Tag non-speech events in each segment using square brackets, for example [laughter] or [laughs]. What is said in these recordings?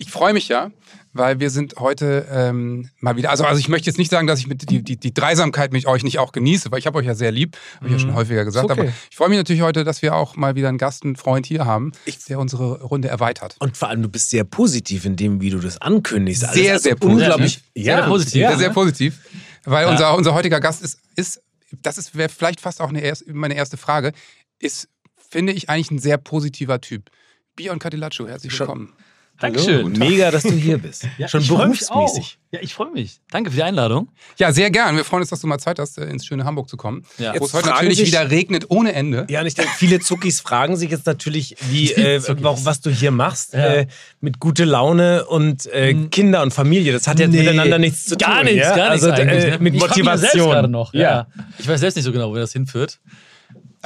ich freue mich ja, weil wir sind heute ähm, mal wieder, also, also ich möchte jetzt nicht sagen, dass ich mit die, die, die Dreisamkeit mit euch nicht auch genieße, weil ich habe euch ja sehr lieb, habe ich ja schon häufiger gesagt, okay. aber ich freue mich natürlich heute, dass wir auch mal wieder einen Gast, einen Freund hier haben, der unsere Runde erweitert. Und vor allem, du bist sehr positiv in dem, wie du das ankündigst. Alles Sehr, also sehr positiv. Unglaublich. Sehr positiv. Ja. Sehr, sehr positiv, weil unser, unser heutiger Gast ist, ist das ist wäre vielleicht fast auch eine meine erste Frage, ist, finde ich, eigentlich ein sehr positiver Typ. Bion Catilacho, herzlich Schon- Dankeschön. Mega, dass du hier bist. Schon ich freu mich berufsmäßig. Ja, ich freue mich. Danke für die Einladung. Ja, sehr gern. Wir freuen uns, dass du mal Zeit hast, äh, ins schöne Hamburg zu kommen. Ja. Wo es Jetzt heute natürlich sich- wieder regnet ohne Ende. Ja, und ich denke, viele Zuckis fragen sich jetzt natürlich, wie, [laughs] äh, was du hier machst, Ja. äh, mit gute Laune und äh, Kinder und Familie. Das hat ja Nee. miteinander nichts zu Gar tun. nichts, ja? gar nichts also, eigentlich. äh, ne? mit Ich ja Motivation. gerade noch. Ja. Ich weiß selbst nicht so genau, wo das hinführt.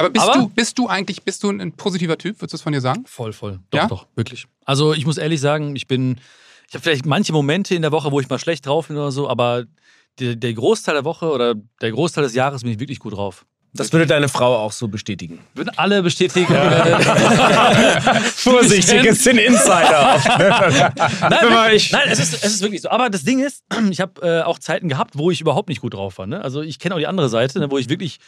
Aber bist Aber- du, bist du eigentlich, bist du ein positiver Typ? Würdest du es von dir sagen? Voll, voll. Doch, Ja? doch, wirklich. Also ich muss ehrlich sagen, ich bin, ich habe vielleicht manche Momente in der Woche, wo ich mal schlecht drauf bin oder so, aber der, der Großteil der Woche oder der Großteil des Jahres bin ich wirklich gut drauf. Das würde deine Frau auch so bestätigen. Würden alle bestätigen. [laughs] Vorsichtig, es sind Insider. [laughs] Nein, wirklich, ich- nein es, ist, es ist wirklich so. Aber das Ding ist, [clears throat] ich habe äh, auch Zeiten gehabt, wo ich überhaupt nicht gut drauf war. Ne? Also ich kenne auch die andere Seite, ne, wo ich wirklich,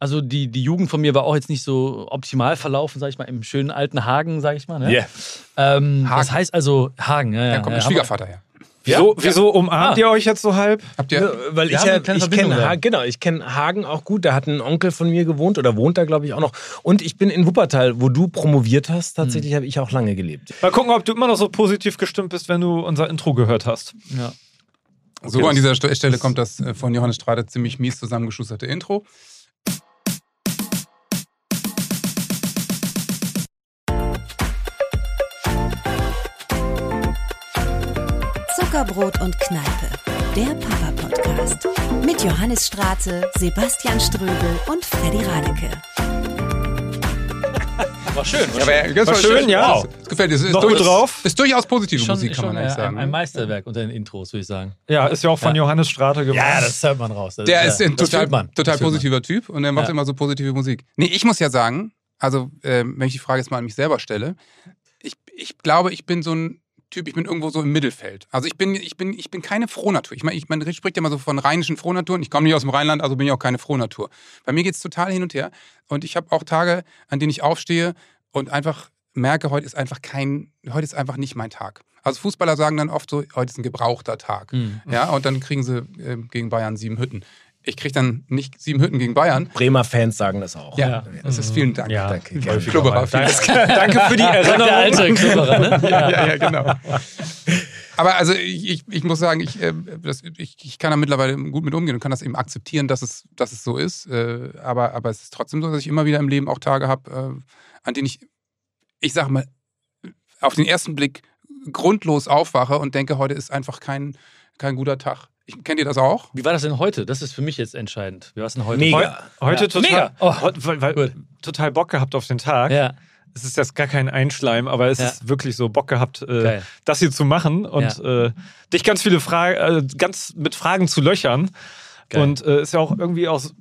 also die, die Jugend von mir war auch jetzt nicht so optimal verlaufen, sag ich mal, im schönen alten Hagen, sag ich mal. Ne? Yeah. Ähm, Hagen. Das heißt also Hagen. Ja, ja, Da kommt ja, ein Schwiegervater her. Wieso, wieso umarmt Ah. ihr euch jetzt so halb? Habt Ja, ihr. weil ich ja, ich kenne. Hagen, genau, ich kenne Hagen auch gut. Da hat ein Onkel von mir gewohnt oder wohnt da, glaube ich, auch noch. Und ich bin in Wuppertal, wo du promoviert hast. Tatsächlich habe ich auch lange gelebt. Mal gucken, ob du immer noch so positiv gestimmt bist, wenn du unser Intro gehört hast. Ja. So an dieser St- Stelle kommt das äh, von Johannes Strade ziemlich mies zusammengeschusterte Intro. Zuckerbrot und Kneipe, der Papa-Podcast. Mit Johannes Strate, Sebastian Ströbel und Freddy Radeke. War schön. War Aber das War schön, ja. Das, das gefällt dir. Ist, Noch durch- gut drauf? Ist durchaus positive schon, Musik, kann schon man eigentlich äh, sagen. ein, ein Meisterwerk unter den Intros, würde ich sagen. Ja, ist ja auch von Ja. Johannes Strate geworden. Ja, das hört man raus. Das Der ja, ist ein das total, total positiver Typ und er macht Ja. immer so positive Musik. Nee, ich muss ja sagen, also ähm, wenn ich die Frage jetzt mal an mich selber stelle, ich, ich glaube, ich bin so ein Typ, ich bin irgendwo so im Mittelfeld. Also ich bin, ich bin, ich bin keine Frohnatur. Ich meine, ich, man spricht ja immer so von rheinischen Frohnaturen. Ich komme nicht aus dem Rheinland, also bin ich auch keine Frohnatur. Bei mir geht es total hin und her. Und ich habe auch Tage, an denen ich aufstehe und einfach merke, heute ist einfach kein, heute ist einfach nicht mein Tag. Also Fußballer sagen dann oft so, heute ist ein gebrauchter Tag. Mhm. Ja, und dann kriegen sie ähm, gegen Bayern sieben Hütten. Ich kriege dann nicht sieben Hütten gegen Bayern. Bremer Fans sagen das auch. Ja, das ist vielen Dank. Ja, Danke, gerne. Klubberer, vielen Danke, danke für die [laughs] Sagt der Erinnerung. alte Klubberer, ne? Ja. ja, ja, genau. Aber also ich, ich, ich muss sagen, ich, äh, das, ich, ich kann da mittlerweile gut mit umgehen und kann das eben akzeptieren, dass es, dass es so ist. Äh, aber, aber es ist trotzdem so, dass ich immer wieder im Leben auch Tage habe, äh, an denen ich, ich sag mal, auf den ersten Blick grundlos aufwache und denke, heute ist einfach kein, kein guter Tag. Ich, kennt ihr das auch? Wie war das denn heute? Das ist für mich jetzt entscheidend. Wie war es denn heute? Mega. Heu- Heute Ja. total, Mega. Oh. heu- weil, weil, total Bock gehabt auf den Tag. Ja. Es ist jetzt gar kein Einschleim, aber es Ja. ist wirklich so Bock gehabt, äh, das hier zu machen und äh, dich ganz viele Fragen, äh, ganz mit Fragen zu löchern. Geil. Und äh, ist ja auch irgendwie aus.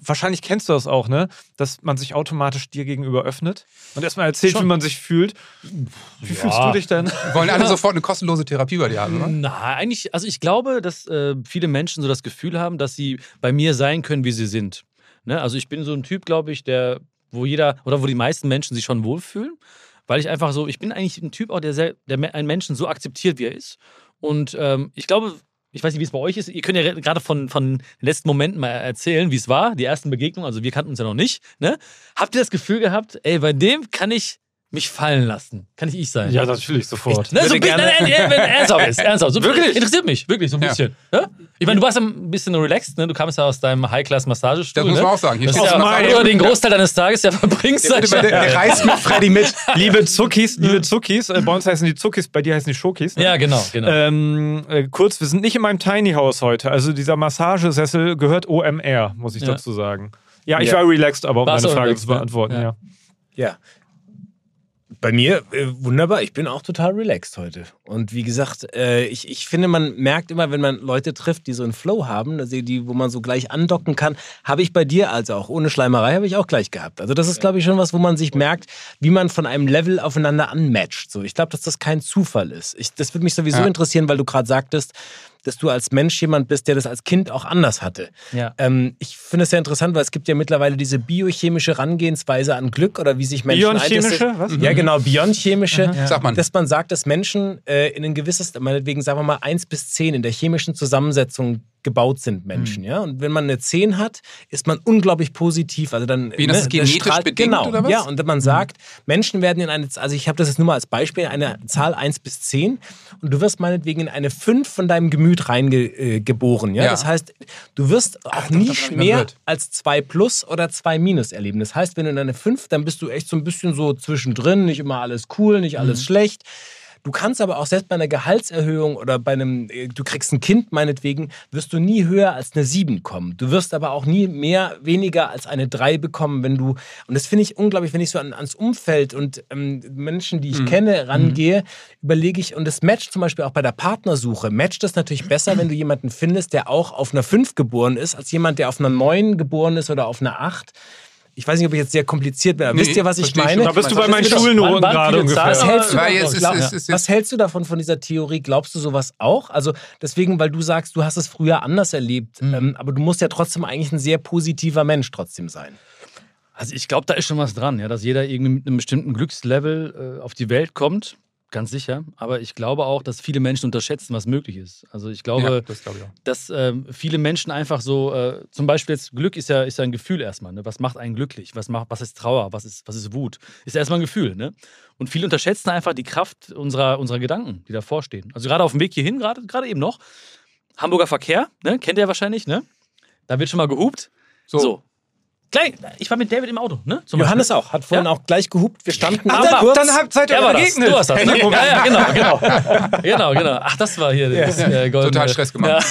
Wahrscheinlich kennst du das auch, ne? Dass man sich automatisch dir gegenüber öffnet und erstmal erzählt, Schon. wie man sich fühlt. Wie fühlst du dich denn? Wir wollen alle sofort eine kostenlose Therapie bei dir haben, oder? Na, eigentlich, also ich glaube, dass äh, viele Menschen so das Gefühl haben, dass sie bei mir sein können, wie sie sind. Ne? Also ich bin so ein Typ, glaube ich, der, wo jeder oder wo die meisten Menschen sich schon wohlfühlen, weil ich einfach so, ich bin eigentlich ein Typ auch, der, sehr, der einen Menschen so akzeptiert, wie er ist. Und ähm, ich glaube, ich weiß nicht, wie es bei euch ist. Ihr könnt ja gerade von, von den letzten Momenten mal erzählen, wie es war, die ersten Begegnungen. Also wir kannten uns ja noch nicht. Ne? Habt ihr das Gefühl gehabt, ey, bei dem kann ich mich fallen lassen? Kann ich ich sein? Ja, natürlich sofort. Ne, so bisschen, gerne- nein, nein, wenn ernsthaft ist, ernsthaft. So, Wirklich? Interessiert mich, wirklich, so ein Ja. bisschen. Ne? Ich meine, du warst ein bisschen relaxed, ne? Du kamst ja aus deinem High-Class-Massagestuhl. Das muss ne? man auch sagen. Hier Das ist ja, den Großteil deines Tages ja verbringst. Der, der, mal. der reist mit Freddy mit. [laughs] Liebe Zuckis, liebe Zuckis, äh, bei uns heißen die Zuckis, bei dir heißen die Schokis. Ne? Ja, genau, genau. Ähm, äh, kurz, wir sind nicht in meinem Tiny House heute. Also dieser Massagesessel gehört OMR, muss ich Ja. dazu sagen. Ja, ich Ja. war relaxed, aber um deine du Frage relaxed, zu beantworten, ne? ja. Ja. Bei mir äh, wunderbar. Ich bin auch total relaxed heute. Und wie gesagt, äh, ich, ich finde, man merkt immer, wenn man Leute trifft, die so einen Flow haben, also die, wo man so gleich andocken kann, habe ich bei dir also auch. Ohne Schleimerei habe ich auch gleich gehabt. Also das ist, glaube ich, schon was, wo man sich merkt, wie man von einem Level aufeinander anmatcht. So, ich glaube, dass das kein Zufall ist. Ich, das würde mich sowieso Ja. interessieren, weil du gerade sagtest, dass du als Mensch jemand bist, der das als Kind auch anders hatte. Ja. Ähm, ich finde es sehr interessant, weil es gibt ja mittlerweile diese biochemische Herangehensweise an Glück oder wie sich Menschen Biochemische? Was? Ja, genau, biochemische. Sagt man. Dass man sagt, dass Menschen äh, in ein gewisses, meinetwegen sagen wir mal 1 bis 10 in der chemischen Zusammensetzung gebaut sind Menschen, ja. Und wenn man eine 10 hat, ist man unglaublich positiv. Also dann Wie, das ist genetisch bedingt, genau, oder was? Ja, und man sagt, Menschen werden in eine, also ich habe das jetzt nur mal als Beispiel, eine Zahl 1 bis 10 und du wirst meinetwegen in eine 5 von deinem Gemüt reingeboren, äh, ja? Ja. Das heißt, du wirst auch doch, nie mehr als 2 plus oder 2 minus erleben. Das heißt, wenn du in eine 5, dann bist du echt so ein bisschen so zwischendrin, nicht immer alles cool, nicht Mhm. alles schlecht. Du kannst aber auch selbst bei einer Gehaltserhöhung oder bei einem, äh, du kriegst ein Kind meinetwegen, wirst du nie höher als eine 7 kommen. Du wirst aber auch nie mehr, weniger als eine 3 bekommen, wenn du, und das finde ich unglaublich, wenn ich so an, ans Umfeld und ähm, Menschen, die ich kenne, rangehe, überlege ich, und das matcht zum Beispiel auch bei der Partnersuche, matcht das natürlich besser, wenn du jemanden findest, der auch auf einer 5 geboren ist, als jemand, der auf einer 9 geboren ist oder auf einer 8. Ich weiß nicht, ob ich jetzt sehr kompliziert bin, aber Nee, wisst ihr, was ich ich meine? schon. Da bist du Was bei meinen ist? Schulnoten gerade ungefähr. Was hältst ist- Glaub- es ist- was hältst du davon von dieser Theorie? Glaubst du sowas auch? Also deswegen, weil du sagst, du hast es früher anders erlebt, Hm. ähm, aber du musst ja trotzdem eigentlich ein sehr positiver Mensch trotzdem sein. Also ich glaube, da ist schon was dran, ja, dass jeder irgendwie mit einem bestimmten Glückslevel äh, auf die Welt kommt, ganz sicher. Aber ich glaube auch, dass viele Menschen unterschätzen, was möglich ist. Also ich glaube, ja, das glaube ich dass ähm, viele Menschen einfach so, äh, zum Beispiel jetzt Glück ist ja, ist ja ein Gefühl erstmal. Ne? Was macht einen glücklich? Was, macht, was ist Trauer? Was ist, was ist Wut? Ist erstmal ein Gefühl. Ne? Und viele unterschätzen einfach die Kraft unserer, unserer Gedanken, die davor stehen. Also gerade auf dem Weg hierhin, gerade gerade eben noch, Hamburger Verkehr, ne? kennt ihr wahrscheinlich, ne? Da wird schon mal gehupt. So. So. Gleich, ich war mit David im Auto, ne? Zum Johannes Beispiel. auch, hat vorhin Ja? auch gleich gehupt. Wir standen Ach, dann- kurz. Dann habt- seid ihr begegnet. Du hast das, ne? Ja, ja, genau, genau. [laughs] genau, genau. Ach, das war hier das äh, goldene- Total Stress gemacht.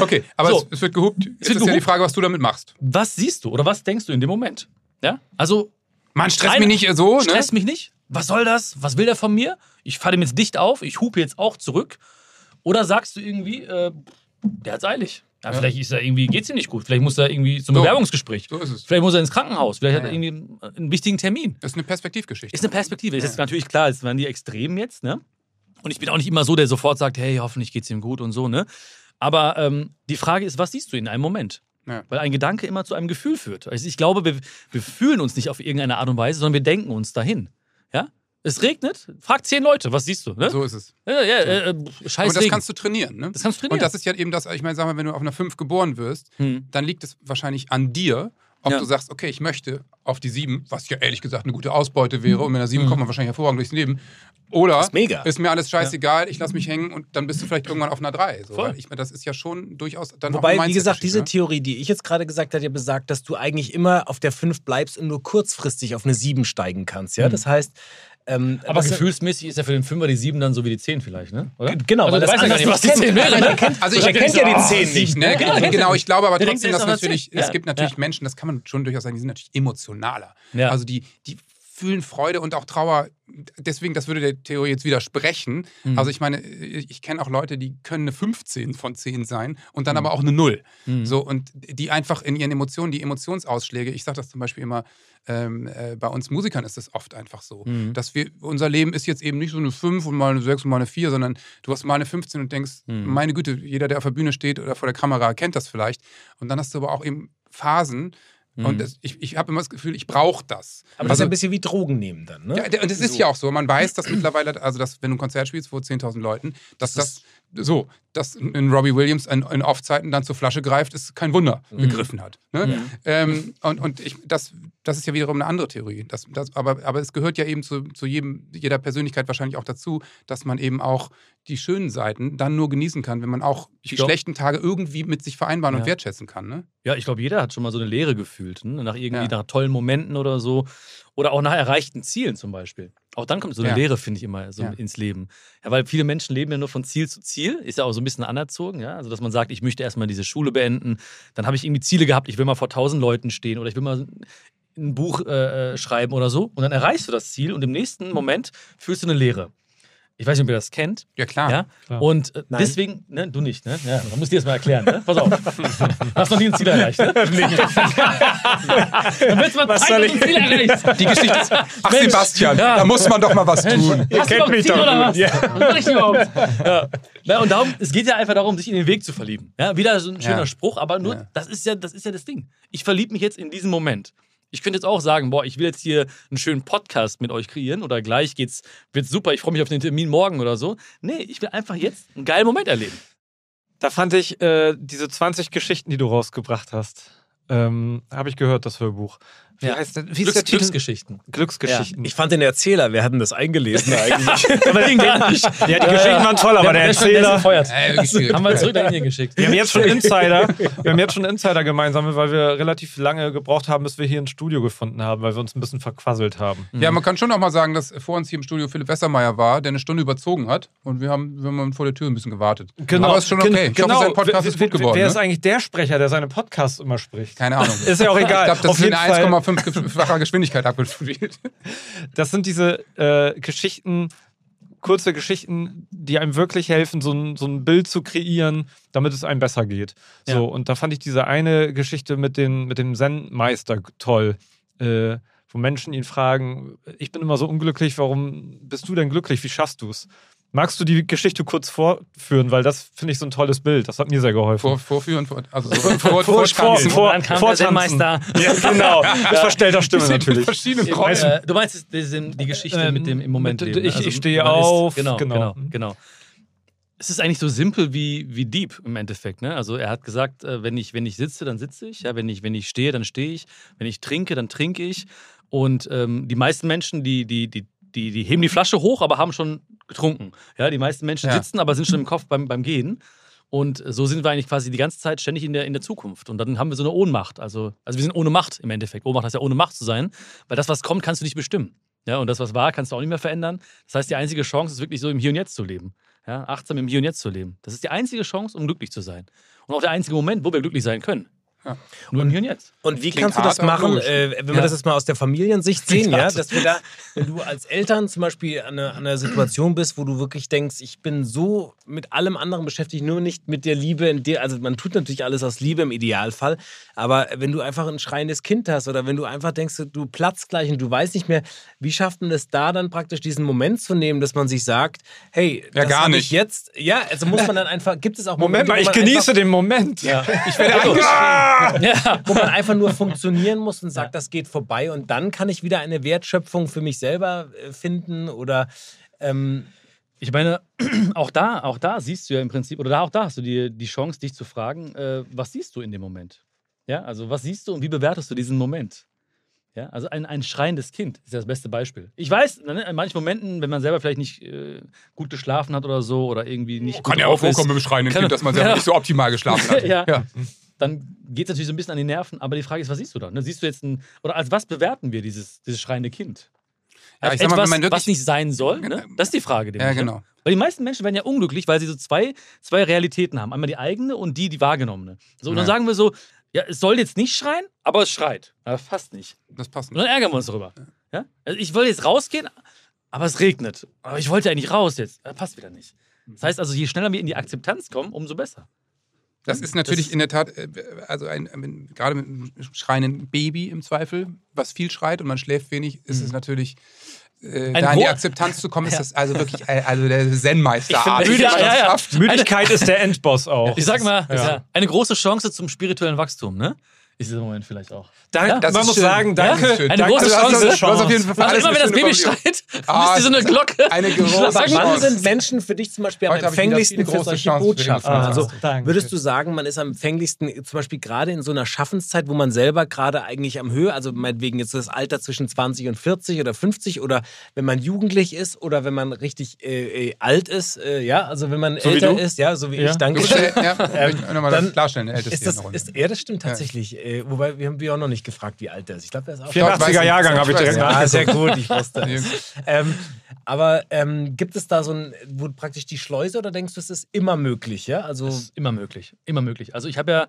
Okay, aber So. es, es wird gehupt. Jetzt wird ist ja die. Frage, was du damit machst. Was siehst du oder was denkst du in dem Moment? Ja? Also, Mann, stress Nein, mich nicht so, ne? Stress mich nicht. Was soll das? Was will der von mir? Ich falle ihm jetzt dicht auf, ich hupe jetzt auch zurück. Oder sagst du irgendwie, äh, der hat's eilig. Ja, Vielleicht ist er irgendwie, geht's ihm nicht gut. Vielleicht muss er irgendwie zum So. Bewerbungsgespräch. So ist es. Vielleicht muss er ins Krankenhaus. Vielleicht hat Ja, er ja. irgendwie einen wichtigen Termin. Das ist eine Perspektivgeschichte. Ist eine Perspektive. Ist jetzt natürlich klar, es waren die Extremen jetzt, ne? Und ich bin auch nicht immer so, der sofort sagt, hey, hoffentlich geht's ihm gut und so, ne? Aber ähm, die Frage ist, was siehst du in einem Moment? Ja. Weil ein Gedanke immer zu einem Gefühl führt. Also ich glaube, wir, wir fühlen uns nicht auf irgendeine Art und Weise, sondern wir denken uns dahin. Ja? Es regnet, frag zehn Leute, was siehst du? Ne? So ist es. Ja, ja, äh, äh, scheiß Aber das Regen. kannst du trainieren, ne? Das kannst du trainieren. Und das ist ja eben das, ich meine, sag mal, wenn du auf einer 5 geboren wirst, Hm. dann liegt es wahrscheinlich an dir, ob Ja. du sagst, okay, ich möchte auf die 7, was ja ehrlich gesagt eine gute Ausbeute wäre, und mit einer 7 Mhm. kommt man wahrscheinlich hervorragend durchs Leben. Oder ist mega. ist mir alles scheißegal, ich lasse mich hängen und dann bist du vielleicht irgendwann auf einer 3. So, Voll. weil ich meine, das ist ja schon durchaus dann auch Wobei, eine wie gesagt, diese Mindset-Geschichte, Theorie, die ich jetzt gerade gesagt habe, ja besagt, dass du eigentlich immer auf der 5 bleibst und nur kurzfristig auf eine 7 steigen kannst. Ja? Das heißt, ähm, Aber gefühlsmäßig ist ja für den Fünfer die sieben dann so wie die zehn vielleicht, ne? Oder? Genau, also, weil das weiß ja gar nicht, was die nicht zehn kennt. wäre, Der ne? kennt- Also, ich kennt ja die oh, 10 sieben, nicht. Ne? [laughs] Genau, genau, er ich glaube aber trotzdem, dass natürlich, 10. es gibt natürlich ja. Menschen, das kann man schon durchaus sagen, die sind natürlich emotionaler. Ja. Also die, die fühlen Freude und auch Trauer. Deswegen, das würde der Theorie jetzt widersprechen. Mhm. Also ich meine, ich, ich kenne auch Leute, die können eine 15 von 10 sein und Mhm. dann aber auch eine 0. So, und die einfach in ihren Emotionen, die Emotionsausschläge, ich sage das zum Beispiel immer, ähm, äh, bei uns Musikern ist es oft einfach so, Mhm. dass wir, unser Leben ist jetzt eben nicht so eine 5 und mal eine 6 und mal eine 4, sondern du hast mal eine 15 und denkst, Mhm. meine Güte, jeder, der auf der Bühne steht oder vor der Kamera, kennt das vielleicht. Und dann hast du aber auch eben Phasen, und das, ich, ich habe immer das Gefühl, ich brauche das. Aber das ist ja ein bisschen wie Drogen nehmen dann, ne? Ja, und das ist ja auch so. Man weiß, dass mittlerweile, also dass, wenn du ein Konzert spielst vor 10.000 Leuten, dass das, so, dass in Robbie Williams in, in Off-Zeiten dann zur Flasche greift, ist kein Wunder gegriffen hat. Ne? Ähm, und und ich, das, das ist ja wiederum eine andere Theorie. Das, das, aber, aber es gehört ja eben zu, zu jedem, jeder Persönlichkeit wahrscheinlich auch dazu, dass man eben auch die schönen Seiten dann nur genießen kann, wenn man auch die Ich glaub- schlechten Tage irgendwie mit sich vereinbaren und Ja. wertschätzen kann. Ne? Ja, ich glaube, jeder hat schon mal so eine Leere gefühlt, ne? nach irgendwie Ja. nach tollen Momenten oder so. Oder auch nach erreichten Zielen zum Beispiel. Auch dann kommt so eine Ja. Leere, finde ich, immer so Ja. ins Leben. Ja, weil viele Menschen leben ja nur von Ziel zu Ziel. Ist ja auch so ein bisschen anerzogen, ja. Also, dass man sagt, ich möchte erstmal diese Schule beenden. Dann habe ich irgendwie Ziele gehabt, ich will mal vor tausend Leuten stehen oder ich will mal ein Buch äh, äh, schreiben oder so und dann erreichst du das Ziel und im nächsten Moment fühlst du eine Leere. Ich weiß nicht, ob ihr das kennt. Ja, klar. Ja? Klar. Und äh, deswegen, ne, du nicht, ne? Ja, man muss dir das mal erklären, ne? Pass auf. [laughs] Hast noch nie ein Ziel erreicht, ne? [laughs] Dann wird's mal Was Zeit, soll ein Ziel erreichst. [laughs] Die Geschichte ist. Ach, Mensch. Sebastian, Ja. da muss man doch mal was tun. Hast du kennt noch ein mich Ziel doch oder was? Ja. Was ich überhaupt? Ja. Na, und darum, es geht ja einfach darum, sich in den Weg zu verlieben. Ja, wieder so ein schöner Ja. Spruch, aber nur, Ja. das, ist ja, das ist ja das Ding. Ich verliebe mich jetzt in diesen Moment. Ich könnte jetzt auch sagen, boah, ich will jetzt hier einen schönen Podcast mit euch kreieren oder gleich geht's, wird super, ich freue mich auf den Termin morgen oder so. Nee, ich will einfach jetzt einen geilen Moment erleben. Da fand ich äh, diese 20 Geschichten, die du rausgebracht hast, ähm, habe ich gehört, das Hörbuch. Wie ja. heißt der, wie Glücks, ist der Titel? Glücksgeschichten. Glücksgeschichten. Ja. Ich fand den Erzähler, wir hatten das eingelesen eigentlich? [laughs] aber den kenne. Ja, die Geschichten waren toll, aber der, Erzähler. haben wir zurück nach hier geschickt. Wir haben jetzt schon [laughs] Insider. Wir haben jetzt schon Insider gemeinsam, weil wir relativ lange gebraucht haben, bis wir hier ein Studio gefunden haben, weil wir uns ein bisschen verquasselt haben. Ja, man kann schon auch mal sagen, dass vor uns hier im Studio Philipp Wessermeier war, der eine Stunde überzogen hat und wir haben, wir haben vor der Tür ein bisschen gewartet. Genau. Aber ist schon okay. Ich genau. hoffe, sein Podcast ist gut geworden. Wer ne? ist eigentlich der Sprecher, der seine Podcasts immer spricht? Keine Ahnung. Ist ja auch egal. Ich glaube, das sind 1,5 fünffacher Geschwindigkeit abgespielt. Das sind diese äh, Geschichten, kurze Geschichten, die einem wirklich helfen, so ein, so ein Bild zu kreieren, damit es einem besser geht. Ja. So, und da fand ich diese eine Geschichte mit, den, mit dem Zen-Meister toll. Äh, wo Menschen ihn fragen, ich bin immer so unglücklich, warum bist du denn glücklich? Wie schaffst du es? Magst du die Geschichte kurz vorführen? Weil das finde ich so ein tolles Bild. Das hat mir sehr geholfen. Vor, vorführen, vor, also [laughs] so vor, vor, vor- vor- kam der vortanzen. Zen-Meister. Ja, genau. [laughs] Mit verstellter Stimme natürlich. Rollen. äh, du meinst die, die Geschichte Ähm, mit dem im Moment mit- leben. ne? ich- ich stehe auf, genau, genau. genau, genau. Es ist eigentlich so simpel wie, wie deep im Endeffekt. Ne? Also er hat gesagt, äh, wenn ich, wenn ich sitze, dann sitze ich. Ja? Wenn, ich, wenn ich stehe, dann stehe ich. Wenn ich trinke, dann trinke ich. Und ähm, die meisten Menschen, die, die, die, die, die heben die Flasche hoch, aber haben schon getrunken. Ja? Die meisten Menschen Ja. sitzen, aber sind schon im Kopf beim, beim Gehen. Und so sind wir eigentlich quasi die ganze Zeit ständig in der, in der Zukunft. Und dann haben wir so eine Ohnmacht. Also, also wir sind ohne Macht im Endeffekt. Ohnmacht heißt ja ohne Macht zu sein, weil das, was kommt, kannst du nicht bestimmen. Ja, und das, was war, kannst du auch nicht mehr verändern. Das heißt, die einzige Chance ist wirklich so im Hier und Jetzt zu leben. Ja, achtsam im Hier und Jetzt zu leben. Das ist die einzige Chance, um glücklich zu sein. Und auch der einzige Moment, wo wir glücklich sein können. Ja. Nur im Hier und Jetzt. Und wie Klingt kannst du das machen, äh, wenn wir Ja. das jetzt mal aus der Familiensicht sehen, ja, dass wir da, wenn du als Eltern zum Beispiel an einer, an einer Situation bist, wo du wirklich denkst, ich bin so mit allem anderen beschäftigt, nur nicht mit der Liebe in dir, also man tut natürlich alles aus Liebe im Idealfall, aber wenn du einfach ein schreiendes Kind hast oder wenn du einfach denkst, du platzt gleich und du weißt nicht mehr, wie schafft man es da dann praktisch diesen Moment zu nehmen, dass man sich sagt, hey, Ja, das gar nicht. Ich jetzt, ja, also muss man dann einfach, gibt es auch Moment Momente, mal, wo ich genieße einfach, den Moment. ja, Ich werde angeschrien. Ja. [laughs] wo man einfach nur funktionieren muss und sagt, das geht vorbei und dann kann ich wieder eine Wertschöpfung für mich selber äh, finden oder ähm, Ich meine, [clears throat] auch da, auch da siehst du ja im Prinzip, oder da, auch da hast du die, die Chance, dich zu fragen, äh, was siehst du in dem Moment? Ja, also was siehst du und wie bewertest du diesen Moment? Ja, also ein, ein schreiendes Kind ist ja das beste Beispiel. Ich weiß, ne, in manchen Momenten, wenn man selber vielleicht nicht äh, gut geschlafen hat oder so oder irgendwie nicht Kann gut ja auch vorkommen im schreienden Kind, dass man selber Ja. nicht so optimal geschlafen hat. [laughs] Ja. ja. Dann geht es natürlich so ein bisschen an die Nerven. Aber die Frage ist, was siehst du da? Ne? Siehst du jetzt ein, oder als was bewerten wir dieses, dieses schreiende Kind? Ja, Als ich mal, etwas, man wirklich- was nicht sein soll? Ne? Das ist die Frage. Ja, nämlich, ne? genau. Weil die meisten Menschen werden ja unglücklich, weil sie so zwei, zwei Realitäten haben. Einmal die eigene und die, die wahrgenommene. So, und dann Ja. sagen wir so, ja, es soll jetzt nicht schreien, aber es schreit. Ja, fast nicht. Das passt Und nicht. dann ärgern wir uns darüber. Ja? Also ich wollte jetzt rausgehen, aber es regnet. Aber ich wollte eigentlich raus jetzt. Ja, passt wieder nicht. Das heißt also, je schneller wir in die Akzeptanz kommen, umso besser. Das ist natürlich Das- in der Tat, äh, also ein, ein, gerade mit einem schreienden Baby im Zweifel, was viel schreit und man schläft wenig, ist es natürlich, äh, da in die Akzeptanz zu kommen, ist Ja. das also wirklich äh, also der Zen-Meister. Müde- ja, ja. schafft. Müdigkeit ist der Endboss auch. Ich sag mal, eine große Chance zum spirituellen Wachstum, ne? Ist dieser Moment vielleicht auch. Dank, Ja, das man ist muss schön. sagen, Ja, danke. das ist schön. Eine danke große Also, du hast- Chance. Du hast auf jeden Fall für Also alles immer, wenn das Baby schreit, Ah, [laughs] müsst ihr so eine Glocke. Eine große aber wann Chance. sind Menschen für dich zum Beispiel am Heute empfänglichsten für große solche Botschaften? Also Danke. würdest du sagen, man ist am empfänglichsten, zum Beispiel gerade in so einer Schaffenszeit, wo man selber gerade eigentlich am Höhe, also meinetwegen jetzt das Alter zwischen 20 und 40 oder 50 oder wenn man jugendlich ist oder wenn man richtig äh, äh, alt ist, äh, ja, also wenn man So älter ist, ja, so wie Ja. ich, danke Du ja, möchte ich nochmal dann klarstellen, Älteste Ist das, ist, ja, das stimmt tatsächlich. Äh, wobei, wir haben wir auch noch nicht gefragt, wie alt er ist. Ich glaube, er ist auch 84er Jahrgang habe ich direkt ja, nachgeguckt. sehr gut, ich wusste Ja. es. ähm, aber ähm, gibt es da so ein, wo praktisch die Schleuse oder denkst du, es ist immer möglich? Ja, also Das ist immer möglich. Immer möglich. Also ich habe ja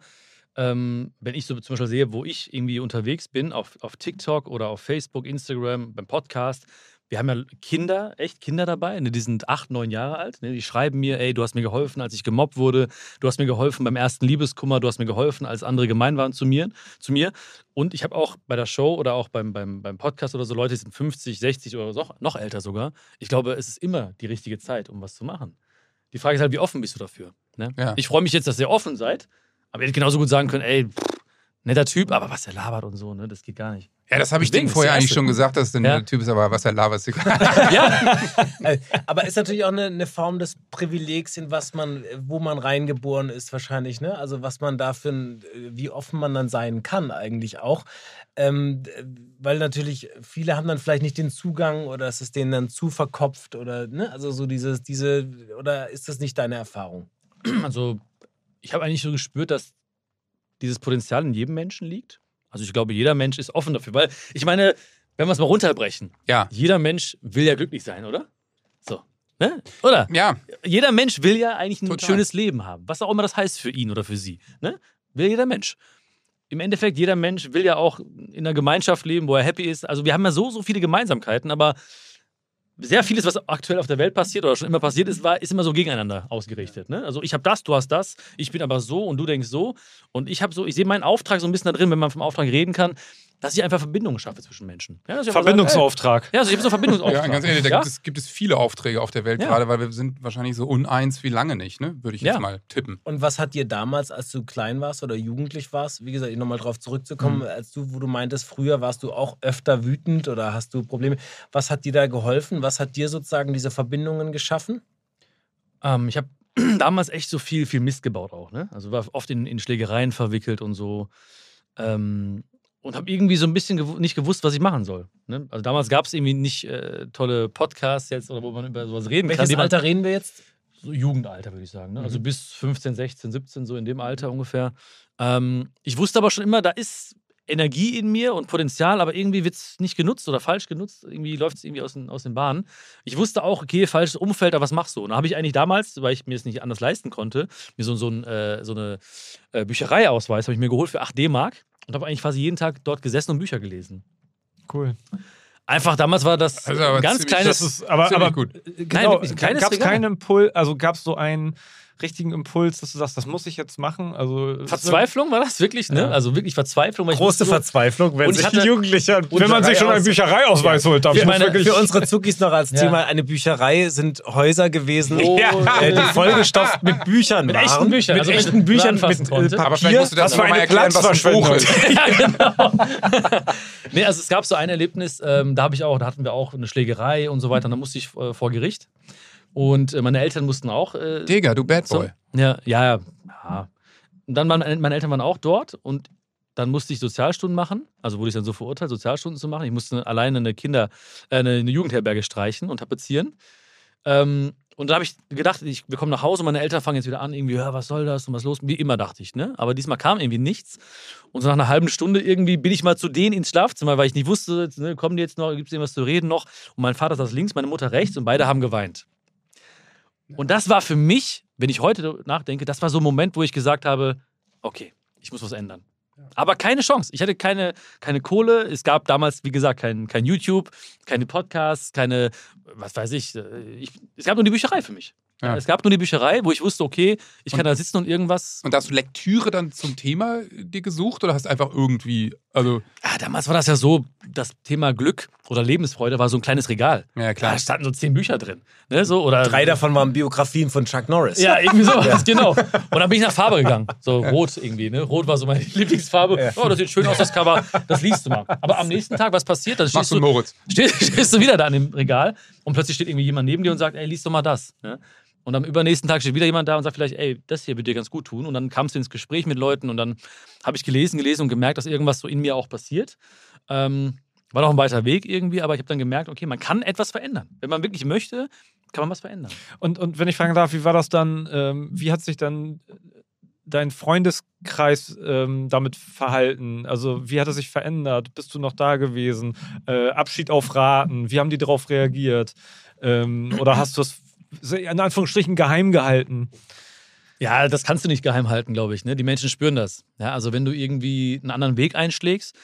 ähm, wenn ich so zum Beispiel sehe, wo ich irgendwie unterwegs bin, auf, auf TikTok oder auf Facebook, Instagram, beim Podcast, wir haben ja Kinder, echt Kinder dabei, ne, die sind acht, neun Jahre alt. Ne, die schreiben mir, ey, du hast mir geholfen, als ich gemobbt wurde, du hast mir geholfen beim ersten Liebeskummer, du hast mir geholfen, als andere gemein waren zu mir. Zu mir. Und ich habe auch bei der Show oder auch beim, beim, beim Podcast oder so Leute, die sind 50, 60 oder noch, noch älter sogar. Ich glaube, es ist immer die richtige Zeit, um was zu machen. Die Frage ist halt, wie offen bist du dafür? Ne? Ja. Ich freue mich jetzt, dass ihr offen seid, aber ihr hättet genauso gut sagen können, ey, pff, netter Typ, aber was er labert und so, ne, das geht gar nicht. Ja, das habe ich Deswegen vorher eigentlich schon gesagt, dass der Ja. Typ ist, aber was er labert, ist egal. [laughs] Ja, Äh, Aber ist natürlich auch eine, eine Form des Privilegs, in was man, wo man reingeboren ist, wahrscheinlich, ne? Also was man dafür, wie offen man dann sein kann, eigentlich auch. Ähm, weil natürlich viele haben dann vielleicht nicht den Zugang oder es ist denen dann zu verkopft oder, ne? Also so dieses, diese, oder ist das nicht deine Erfahrung? also ich habe eigentlich so gespürt, dass dieses Potenzial in jedem Menschen liegt. Also ich glaube, jeder Mensch ist offen dafür, weil ich meine, wenn wir es mal runterbrechen, Ja. jeder Mensch will ja glücklich sein, oder? So, ne? Oder? Ja, Jeder Mensch will ja eigentlich ein Total. schönes Leben haben, was auch immer das heißt für ihn oder für sie, ne? Will jeder Mensch. Im Endeffekt, jeder Mensch will ja auch in einer Gemeinschaft leben, wo er happy ist. Also wir haben ja so, so viele Gemeinsamkeiten, aber sehr vieles, was aktuell auf der Welt passiert oder schon immer passiert ist, war, ist immer so gegeneinander ausgerichtet. Ne? Also ich habe das, du hast das, ich bin aber so und du denkst so. Und ich habe so, ich sehe meinen Auftrag so ein bisschen da drin, wenn man vom Auftrag reden kann, dass ich einfach Verbindungen schaffe zwischen Menschen. Ja, Verbindungsauftrag. ey, Ja, also ich habe so einen Verbindungsauftrag. ja, ganz ehrlich, da ja? gibt, es, gibt es viele Aufträge auf der Welt Ja. gerade, weil wir sind wahrscheinlich so uneins wie lange nicht, ne? Würde ich jetzt Ja. mal tippen. Und was hat dir damals, als du klein warst oder jugendlich warst, wie gesagt, nochmal drauf zurückzukommen, Mhm. als du, wo du meintest, früher warst du auch öfter wütend oder hast du Probleme, was hat dir da geholfen? Was hat dir sozusagen diese Verbindungen geschaffen? Ähm, ich habe [clears throat] damals echt so viel, viel Mist gebaut auch. Ne? Also war oft in, in Schlägereien verwickelt und so. Ähm, und habe irgendwie so ein bisschen gewu nicht gewusst, was ich machen soll. Ne? Also damals gab es irgendwie nicht äh, tolle Podcasts jetzt oder wo man über sowas reden kann. Welches die man- Alter reden wir jetzt? so Jugendalter, würde ich sagen. Ne? Also bis 15, 16, 17, so in dem Alter ungefähr. Ähm, ich wusste aber schon immer, da ist Energie in mir und Potenzial, aber irgendwie wird es nicht genutzt oder falsch genutzt. Irgendwie läuft es irgendwie aus den, aus den Bahnen. Ich wusste auch, okay, falsches Umfeld, aber was machst du? Und da habe ich eigentlich damals, weil ich mir es nicht anders leisten konnte, mir so, so, ein, äh, so eine äh, Büchereiausweis habe ich mir geholt für 8 D-Mark und habe eigentlich quasi jeden Tag dort gesessen und Bücher gelesen. Cool. Einfach damals war das Also aber ein ganz ziemlich- kleines. Das ist aber, aber gut. genau, wirklich ein kleines gab es keinen Impuls, also gab es so einen richtigen Impuls, dass du sagst, das muss ich jetzt machen? Also Verzweiflung war das wirklich, ne? Ja. Also wirklich Verzweiflung. Große Verzweiflung, wenn sich ein Jugendlicher wenn man sich schon einen Büchereiaus- Büchereiausweis holt, darf Für, ich meine, wirklich. für unsere [laughs] Zuckis noch als Ja. Thema, eine Bücherei sind Häuser gewesen, Oh. äh, die vollgestopft mit Büchern Mit waren. echten Büchern, Mit also echten Büchern, mit. Papier. Aber vielleicht musst du das mal erklären, was ein Buch ist. [laughs] ja, genau. nee, also es gab so ein Erlebnis, ähm, da habe ich auch, da hatten wir auch eine Schlägerei und so weiter, und da musste ich äh, vor Gericht. Und äh, meine Eltern mussten auch. Äh, Digga, du Bad so, Boy. ja, ja, ja, ja. Und dann waren meine Eltern waren auch dort und dann musste ich Sozialstunden machen. Also wurde ich dann so verurteilt, Sozialstunden zu machen. Ich musste alleine eine Kinder, äh, eine, eine Jugendherberge streichen und tapezieren. Ähm, und da habe ich gedacht, ich, wir kommen nach Hause, meine Eltern fangen jetzt wieder an, irgendwie, ja, was soll das und was los? Wie immer dachte ich, ne? Aber diesmal kam irgendwie nichts. Und so nach einer halben Stunde irgendwie bin ich mal zu denen ins Schlafzimmer, weil ich nicht wusste, ne, kommen die jetzt noch, gibt es irgendwas zu reden noch? Und mein Vater saß links, meine Mutter rechts und beide haben geweint. Und das war für mich, wenn ich heute nachdenke, das war so ein Moment, wo ich gesagt habe, okay, ich muss was ändern. Aber keine Chance. Ich hatte keine, keine Kohle. Es gab damals, wie gesagt, kein, kein YouTube, keine Podcasts, keine, was weiß ich, äh, ich. Es gab nur die Bücherei für mich. Ja. Es gab nur die Bücherei, wo ich wusste, okay, ich kann Und- da sitzen und irgendwas. Und hast du Lektüre dann zum Thema dir gesucht oder hast du einfach irgendwie, also, Ah, damals war das ja so, das Thema Glück oder Lebensfreude war so ein kleines Regal. ja klar. Da standen so zehn Bücher drin. Ne, so, oder Drei davon waren Biografien von Chuck Norris. Ja, irgendwie sowas, [laughs] genau. Und dann bin ich nach Farbe gegangen. So rot irgendwie, ne? Rot war so meine [laughs] Lieblingsfarbe. Ja. Oh, das sieht schön aus, das Cover. Das liest du mal. Aber am nächsten Tag, was passiert? Dann Machst stehst du du, Moritz. [laughs] stehst, stehst du wieder da an dem Regal und plötzlich steht irgendwie jemand neben dir und sagt, ey, lies doch mal das. Ne? Und am übernächsten Tag steht wieder jemand da und sagt vielleicht, ey, das hier wird dir ganz gut tun. Und dann kamst du ins Gespräch mit Leuten und dann habe ich gelesen, gelesen und gemerkt, dass irgendwas so in mir auch passiert. Ähm, war noch ein weiter Weg irgendwie, aber ich habe dann gemerkt, okay, man kann etwas verändern. Wenn man wirklich möchte, kann man was verändern. Und, und wenn ich fragen darf, wie war das dann, ähm, wie hat sich dann dein Freundeskreis ähm, damit verhalten? Also wie hat er sich verändert? Bist du noch da gewesen? Äh, Abschied auf Raten? Wie haben die darauf reagiert? Ähm, oder hast du es in Anführungsstrichen geheim gehalten? Ja, das kannst du nicht geheim halten, glaube ich. Ne? Die Menschen spüren das. Ja, also wenn du irgendwie einen anderen Weg einschlägst,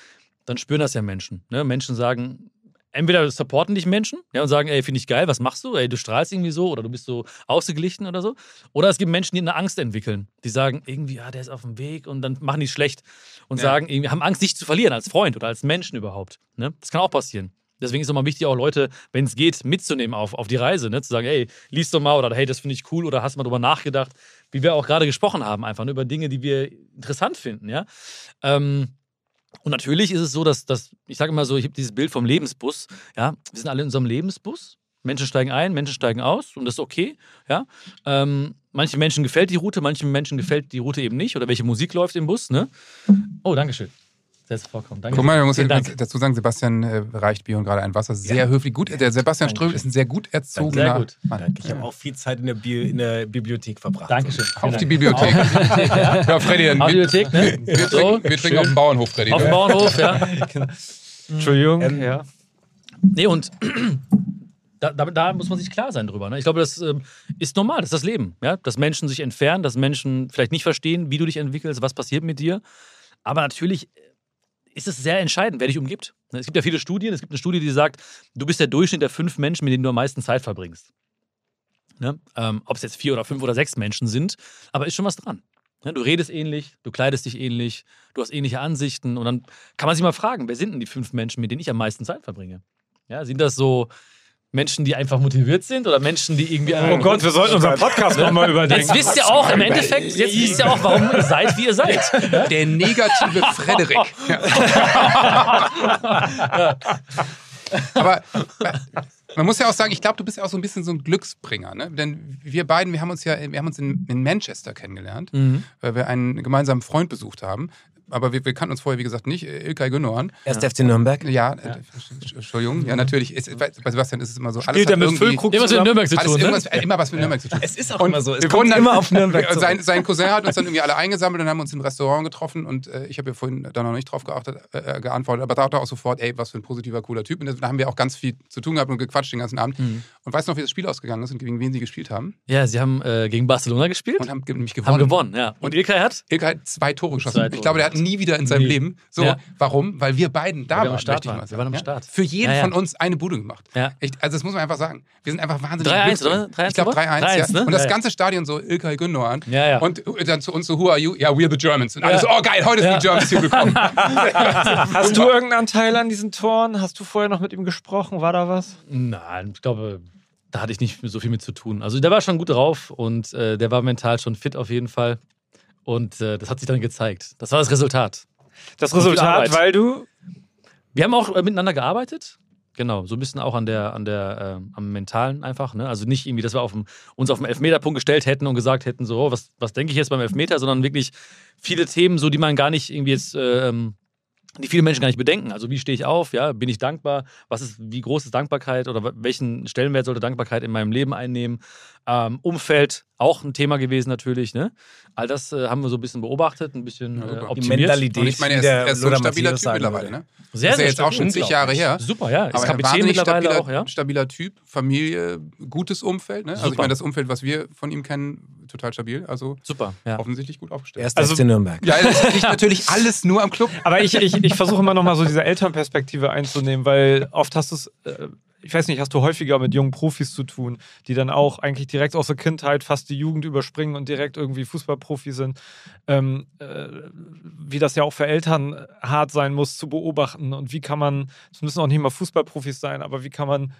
dann spüren das ja Menschen. Ne? Menschen sagen, entweder supporten dich Menschen ja, und sagen, ey, finde ich geil, was machst du? Ey, du strahlst irgendwie so oder du bist so ausgeglichen oder so. Oder es gibt Menschen, die eine Angst entwickeln. Die sagen, irgendwie, ja, der ist auf dem Weg und dann machen die es schlecht und Ja. sagen, irgendwie, haben Angst, dich zu verlieren als Freund oder als Menschen überhaupt. Ne? Das kann auch passieren. Deswegen ist es immer wichtig, auch Leute, wenn es geht, mitzunehmen auf, auf die Reise. Ne? Zu sagen, hey, lies doch mal oder hey, das finde ich cool oder hast mal drüber nachgedacht, wie wir auch gerade gesprochen haben, einfach ne? über Dinge, die wir interessant finden. Ja? Ähm, und natürlich ist es so, dass, dass ich sage immer so, ich habe dieses Bild vom Lebensbus. Ja, wir sind alle in unserem Lebensbus. Menschen steigen ein, Menschen steigen aus und das ist okay. Ja, ähm, manchen Menschen gefällt die Route, manchen Menschen gefällt die Route eben nicht oder welche Musik läuft im Bus. Ne? Oh, Dankeschön. Selbst vorkommen. Danke. Guck mal, man muss ja dazu sagen, Sebastian äh, reicht Björn gerade ein Wasser. Sehr höflich. Gut, der Sebastian Ströbel ist ein sehr gut erzogener Sehr gut. Mann. Danke. Ich habe auch viel Zeit in der, Bi in der Bibliothek verbracht. Dankeschön. Auf die Vielen Bibliothek. Dank. Auf die Bibliothek, ja. Ja, Freddy, dann Auf die wir, Bibliothek, ne? wir, So, trinken, wir trinken auf dem Bauernhof, Freddy. auf dem ne? Bauernhof, ja. [laughs] Entschuldigung, Ähm, ja. Nee, und [clears throat] da, da, da muss man sich klar sein drüber. Ne? Ich glaube, das ähm, ist normal, das ist das Leben. Ja? Dass Menschen sich entfernen, dass Menschen vielleicht nicht verstehen, wie du dich entwickelst, was passiert mit dir. Aber natürlich ist es sehr entscheidend, wer dich umgibt. Ne, Es gibt ja viele Studien. Es gibt eine Studie, die sagt, du bist der Durchschnitt der fünf Menschen, mit denen du am meisten Zeit verbringst. Ne? Ähm, Ob es jetzt vier oder fünf oder sechs Menschen sind, aber ist schon was dran. Ne? Du redest ähnlich, du kleidest dich ähnlich, du hast ähnliche Ansichten und dann kann man sich mal fragen, wer sind denn die fünf Menschen, mit denen ich am meisten Zeit verbringe? Ja, sind das so Menschen, die einfach motiviert sind oder Menschen, die irgendwie. Oh Gott, wir sollten unseren Podcast nochmal überdenken. Jetzt wisst ihr auch im Endeffekt, jetzt wisst ihr auch, warum ihr seid, wie ihr seid. [laughs] Der negative Frederik. Aber man muss ja auch sagen, ich glaube, du bist ja auch so ein bisschen so ein Glücksbringer, ne? Denn wir beiden, wir haben uns ja, wir haben uns in, in Manchester kennengelernt, Mhm. weil wir einen gemeinsamen Freund besucht haben. Aber wir, wir kannten uns vorher, wie gesagt, nicht. äh, Ilkay Gündogan. Erst FC Nürnberg. Ja, äh, Entschuldigung. Ja, natürlich. Ist, bei Sebastian ist es immer so. Spielt er hat mit Füllkrug Immer so in Nürnberg zu alles tun, ne? äh, immer was mit Nürnberg zu tun. Es ist auch Und immer so. Es wir kommt dann- immer auf Nürnberg zurück. sein, sein Cousin hat uns dann irgendwie alle eingesammelt und haben uns im Restaurant getroffen und äh, ich habe ja vorhin da noch nicht drauf geachtet, äh, geantwortet, aber da hat er auch sofort, ey, was für ein positiver, cooler Typ. Und da haben wir auch ganz viel zu tun gehabt und gequatscht den ganzen Abend. Mhm. Und weißt du noch, wie das Spiel ausgegangen ist und gegen wen sie gespielt haben? Ja, sie haben äh, gegen Barcelona gespielt, Und haben nämlich gewonnen. haben gewonnen, ja. Und Ilkay hat? Ilkay hat zwei Tore geschossen. Zwei Ich Tore. glaube, der hat nie wieder in seinem Nie. Leben. So, Ja. warum? Weil wir beiden da waren. Start möchte ich waren. Wir waren am ja? Start. Für jeden Ja, ja. von uns eine Bude gemacht. Ja. Echt, also das muss man einfach sagen. Wir sind einfach wahnsinnig 3-1, glücklich. oder? 3-1 Ich glaube 3-1, 3-1, ja. ne? Und das Ja, ja. ganze Stadion so Ilkay Gündogan. Ja, ja. Und dann zu uns so, who are you? Ja, we're the Germans. Und alle Ja. so, oh geil, heute sind Ja. die Germans hier gekommen. [laughs] Hast du irgendeinen Anteil an diesen Toren? Hast du vorher noch mit ihm gesprochen? War da was? Nein, ich glaube, da hatte ich nicht so viel mit zu tun. Also der war schon gut drauf und äh, der war mental schon fit auf jeden Fall. Und äh, das hat sich dann gezeigt. Das war das Resultat. Das Resultat, weil du. Wir haben auch äh, miteinander gearbeitet. Genau, so ein bisschen auch an der, an der, ähm, am Mentalen einfach. Ne? Also nicht irgendwie, dass wir auf dem, uns auf den Elfmeterpunkt gestellt hätten und gesagt hätten, so, oh, was, was denke ich jetzt beim Elfmeter, sondern wirklich viele Themen, so die man gar nicht irgendwie jetzt, ähm, die viele Menschen gar nicht bedenken. Also wie stehe ich auf, ja, bin ich dankbar, was ist, wie groß ist Dankbarkeit oder welchen Stellenwert sollte Dankbarkeit in meinem Leben einnehmen? Ähm, Umfeld, auch ein Thema gewesen natürlich, ne? All das äh, haben wir so ein bisschen beobachtet, ein bisschen äh, super. Die optimiert. Mentalität. Und ich meine, er ist, er so ein stabiler Typ mittlerweile. Ne? Sehr, ist ja sehr jetzt auch schon stabil. zig Jahre her. Super, ja. Ist Aber ein Kapitän mittlerweile stabiler, auch, ja. stabiler Typ, Familie, gutes Umfeld. Ne? Also ich meine, das Umfeld, was wir von ihm kennen, total stabil. Also Super, ja. offensichtlich gut aufgestellt. Erst Also- FC Nürnberg. Ja, das liegt natürlich alles nur am Club. Aber ich, ich, ich versuche immer noch mal so diese Elternperspektive einzunehmen, weil oft hast du es, äh, ich weiß nicht, hast du häufiger mit jungen Profis zu tun, die dann auch eigentlich direkt aus der Kindheit fast die Jugend überspringen und direkt irgendwie Fußballprofi sind. Ähm, äh, wie das ja auch für Eltern hart sein muss zu beobachten und wie kann man, es müssen auch nicht mal Fußballprofis sein, aber wie kann man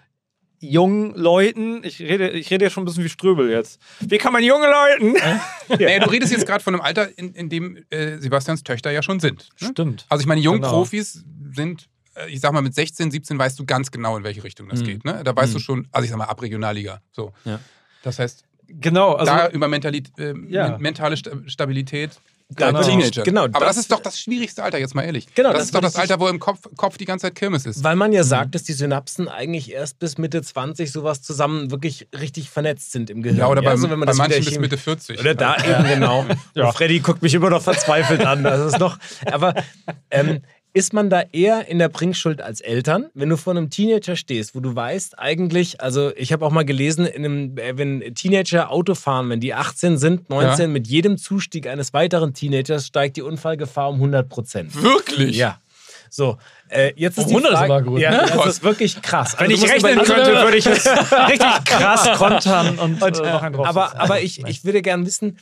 jungen Leuten, ich rede, ich rede ja schon ein bisschen wie Ströbel jetzt, wie kann man junge Leuten [laughs] Naja, du redest jetzt gerade von einem Alter, in, in dem äh, Sebastians Töchter ja schon sind. Ne? Stimmt. Also ich meine, junge Genau. Profis sind, äh, ich sag mal, mit 16, 17 weißt du ganz genau, in welche Richtung das Mhm. geht. Ne? Da weißt Mhm. du schon, also ich sag mal, ab Regionalliga. So. Ja. Das heißt, Genau, also da über Mentalität, äh, Ja. men- mentale Sta Stabilität. Genau. bei Teenagern. Genau, Aber das, das- ist doch das schwierigste Alter, jetzt mal ehrlich. Genau, das, das ist doch das Alter, wo im Kopf, Kopf die ganze Zeit Kirmes ist. Weil man ja sagt, dass die Synapsen eigentlich erst bis Mitte 20 sowas zusammen wirklich richtig vernetzt sind im Gehirn. Ja, oder bei, so, wenn man bei das manchen bis Mitte 40. Oder da eben genau. Ja. Freddy guckt mich immer noch verzweifelt an. Das ist noch. Aber ähm, ist man da eher in der Bringschuld als Eltern, wenn du vor einem Teenager stehst, wo du weißt, eigentlich, also ich habe auch mal gelesen, in einem, äh, wenn Teenager Auto fahren, wenn die 18 sind, 19, Ja. mit jedem Zustieg eines weiteren Teenagers steigt die Unfallgefahr um 100 Prozent. Wirklich? Ja. So, äh, jetzt ist Um die 100 ist Frage, aber gut, ja, ne? das ist wirklich krass. Wenn Also ich rechnen könnte, würde ich es [laughs] richtig krass kontern und, Und, äh, noch einen drauf aber, aber ich, ich würde gerne wissen,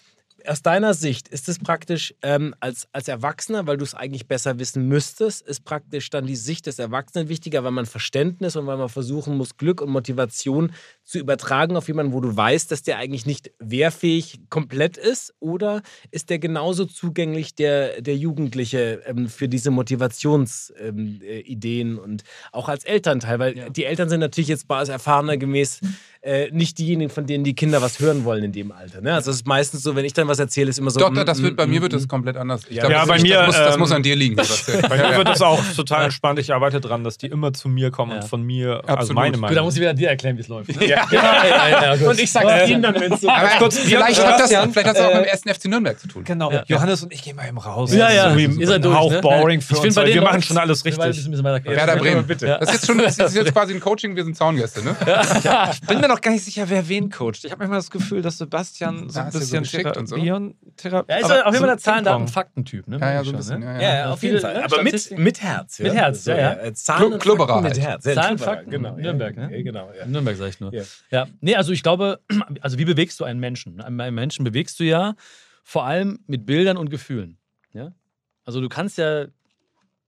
aus deiner Sicht, ist es praktisch ähm, als, als Erwachsener, weil du es eigentlich besser wissen müsstest, ist praktisch dann die Sicht des Erwachsenen wichtiger, weil man Verständnis und weil man versuchen muss, Glück und Motivation zu übertragen auf jemanden, wo du weißt, dass der eigentlich nicht wehrfähig komplett ist? Oder ist der genauso zugänglich, der, der Jugendliche, ähm, für diese Motivationsideen ähm, äh, und auch als Elternteil? Weil die Eltern sind natürlich jetzt als Erfahrener gemäß [laughs] äh, nicht diejenigen, von denen die Kinder was hören wollen in dem Alter. Ne? Also es ist meistens so, wenn ich dann was erzähle, ist immer so. Doch, mm, das wird, mm, bei mir mm, wird mm. das komplett anders. Ich Ja. glaub, Ja, das, bei mir, das, muss, das ähm, muss an dir liegen. [laughs] Bei mir wird das auch total entspannt. Ich arbeite dran, dass die immer zu mir kommen Ja. und von mir, also Absolut. meine Gut, da Meinung. muss ich wieder dir erklären, wie es läuft. Ne? Ja. ja, ja. Und ich sage Äh, ihnen dann, wenn es so Aber kurz, vielleicht, hat das, vielleicht hat das auch äh, mit dem ersten FC Nürnberg zu tun. Genau. Ja. Johannes und ich gehen mal eben raus. Ja, ja. Das ist ein durch, Hauch ne? boring für Ich uns, bei wir machen schon alles richtig. Werder Bremen. bitte. Das ist jetzt schon das ist jetzt quasi ein Coaching, wir sind Zaungäste, ne? Ich bin mir noch gar nicht sicher, wer wen coacht. Ich habe manchmal das Gefühl, dass Sebastian so Ja, ein so bisschen geschickt und so. Therapieren, Thera Ja, ist auf jeden so Fall der ein Zahlen, Daten. Fakten-Typ. Ne? Ja, ja, so ein bisschen. ne? Ja, Ja, ja. ja, auf jeden Fall. ne, Aber mit, mit Herz. Ja? Mit Herz, ja, ja. äh, Zahlen und Klubberer Fakten mit Herz. Zahlen, Fakten. Genau. Nürnberg, ne? Ja, genau. Ja. Nürnberg sag ich nur. Ja. Ja. Nee, also ich glaube, [clears throat] also wie bewegst du einen Menschen? Einen Menschen bewegst du ja vor allem mit Bildern und Gefühlen. Ja? Also du kannst ja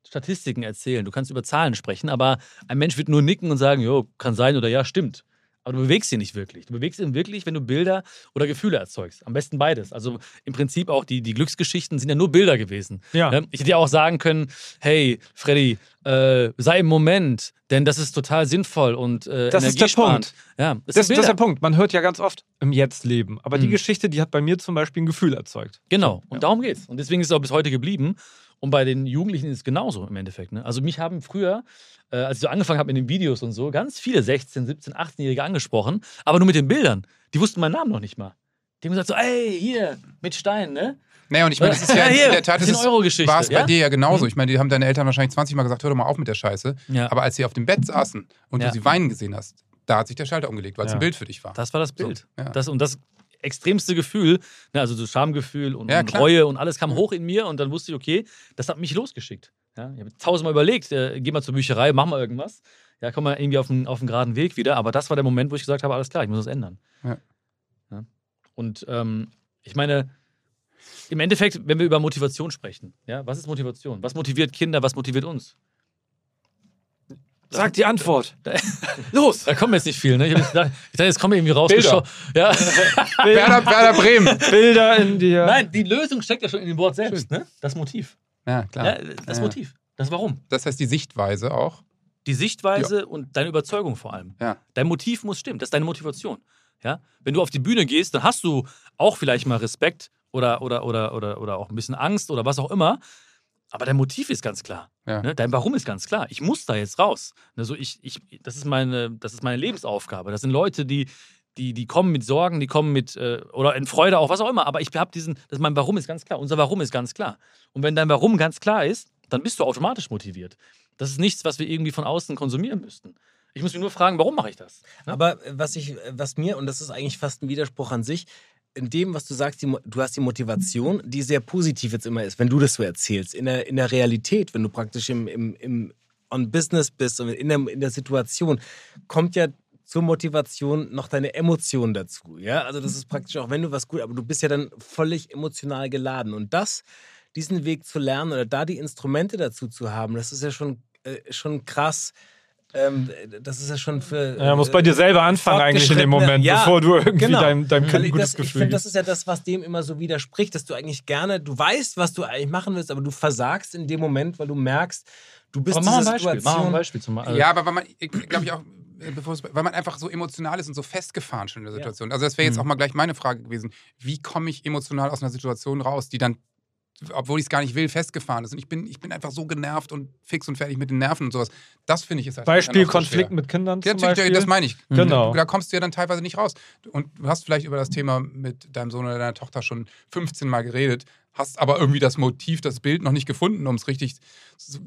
Statistiken erzählen, du kannst über Zahlen sprechen, aber ein Mensch wird nur nicken und sagen, jo, kann sein oder ja, stimmt. Aber du bewegst ihn nicht wirklich. Du bewegst ihn wirklich, wenn du Bilder oder Gefühle erzeugst. Am besten beides. Also im Prinzip auch die, die Glücksgeschichten sind ja nur Bilder gewesen. Ja. Ne? Ich hätte ja auch sagen können, hey, Freddy, äh, sei im Moment, denn das ist total sinnvoll und äh, Das ist der energiesparend. Ja, Das, das, ist der. Punkt. Man hört ja ganz oft im Jetzt leben. Aber die Mhm. Geschichte, die hat bei mir zum Beispiel ein Gefühl erzeugt. Genau. Und darum geht's. Und deswegen ist es auch bis heute geblieben. Und bei den Jugendlichen ist es genauso im Endeffekt. Ne? Also mich haben früher, äh, als ich so angefangen habe mit den Videos und so, ganz viele 16, 17, 18-Jährige angesprochen, aber nur mit den Bildern. Die wussten meinen Namen noch nicht mal. Die haben gesagt so, ey, hier, mit Stein, ne? Naja, und ich meine, das ist ja, Ja, in der Tat, das 10 ist, war es bei ja? dir ja genauso. Mhm. Ich meine, die haben deine Eltern wahrscheinlich 20 Mal gesagt, hör doch mal auf mit der Scheiße. Ja. Aber als sie auf dem Bett saßen und du sie weinen gesehen hast, da hat sich der Schalter umgelegt, weil es ein Bild für dich war. Das war das Bild. ja. das, und das extremste Gefühl, ne, also so Schamgefühl und, Ja, und. Reue und alles kam hoch in mir und dann wusste ich, okay, das hat mich losgeschickt. Ja, ich habe tausendmal überlegt, äh, geh mal zur Bücherei, mach mal irgendwas. Ja, komm mal irgendwie auf den, auf den geraden Weg wieder. Aber das war der Moment, wo ich gesagt habe, alles klar, ich muss das ändern. Ja. Ja. Und ähm, ich meine, im Endeffekt, wenn wir über Motivation sprechen, ja, was ist Motivation? Was motiviert Kinder, was motiviert uns? Sag die Antwort. [laughs] Los! Da kommt jetzt nicht viel, ne? Ich, gedacht, ich dachte, jetzt kommen wir irgendwie rausgeschaut. Ja. [laughs] Werder, Werder Bremen. Bilder in dir. Nein, die Lösung steckt ja schon in dem Wort selbst, ne? Das Motiv. Ja, klar. Ja, das Ja. Motiv. Das Warum. Das heißt die Sichtweise auch. Die Sichtweise und deine Überzeugung vor allem. Ja. Dein Motiv muss stimmen. Das ist deine Motivation. Ja? Wenn du auf die Bühne gehst, dann hast du auch vielleicht mal Respekt oder, oder, oder, oder, oder auch ein bisschen Angst oder was auch immer. Aber dein Motiv ist ganz klar. Ja. Ne? Dein Warum ist ganz klar. Ich muss da jetzt raus. Also ich, ich, das, ist meine, das ist meine Lebensaufgabe. Das sind Leute, die, die, die kommen mit Sorgen, die kommen mit, äh, oder in Freude auch, was auch immer. Aber ich habe diesen, das mein Warum ist ganz klar. Unser Warum ist ganz klar. Und wenn dein Warum ganz klar ist, dann bist du automatisch motiviert. Das ist nichts, was wir irgendwie von außen konsumieren müssten. Ich muss mich nur fragen, warum mache ich das? Aber äh, was ich, was mir, und das ist eigentlich fast ein Widerspruch an sich, in dem, was du sagst, die, du hast die Motivation, die sehr positiv jetzt immer ist, wenn du das so erzählst. In der, in der Realität, wenn du praktisch im, im, im on Business bist und in der, in der Situation, kommt ja zur Motivation noch deine Emotion dazu. Ja, also das ist praktisch auch, wenn du was gut, aber du bist ja dann völlig emotional geladen. Und das, diesen Weg zu lernen oder da die Instrumente dazu zu haben, das ist ja schon, äh, schon krass. Ähm, das ist ja schon für. Ja, muss bei dir selber anfangen eigentlich in dem Moment, Ja, bevor du irgendwie genau. deinem, deinem Kind ein ich gutes das, ich Gefühl finde, das ist ja das, was dem immer so widerspricht, dass du eigentlich gerne, du weißt, was du eigentlich machen willst, aber du versagst in dem Moment, weil du merkst, du bist Aber mach ein Beispiel. Mach mal ein Situation. Beispiel zum also, Ja, aber weil man, glaube ich auch, äh, bevor es, weil man einfach so emotional ist und so festgefahren schon in der Situation. Also das wäre jetzt Mhm. auch mal gleich meine Frage gewesen. Wie komme ich emotional aus einer Situation raus, die dann obwohl ich es gar nicht will, festgefahren ist. Und ich bin, ich bin einfach so genervt und fix und fertig mit den Nerven und sowas. Das finde ich ist halt Beispiel so Konflikt mit Kindern Ja, zum natürlich, Beispiel. das meine ich. Genau. Da, kommst du ja dann teilweise nicht raus. Und du hast vielleicht über das Thema mit deinem Sohn oder deiner Tochter schon 15 Mal geredet, hast aber irgendwie das Motiv, das Bild noch nicht gefunden, um es richtig zu,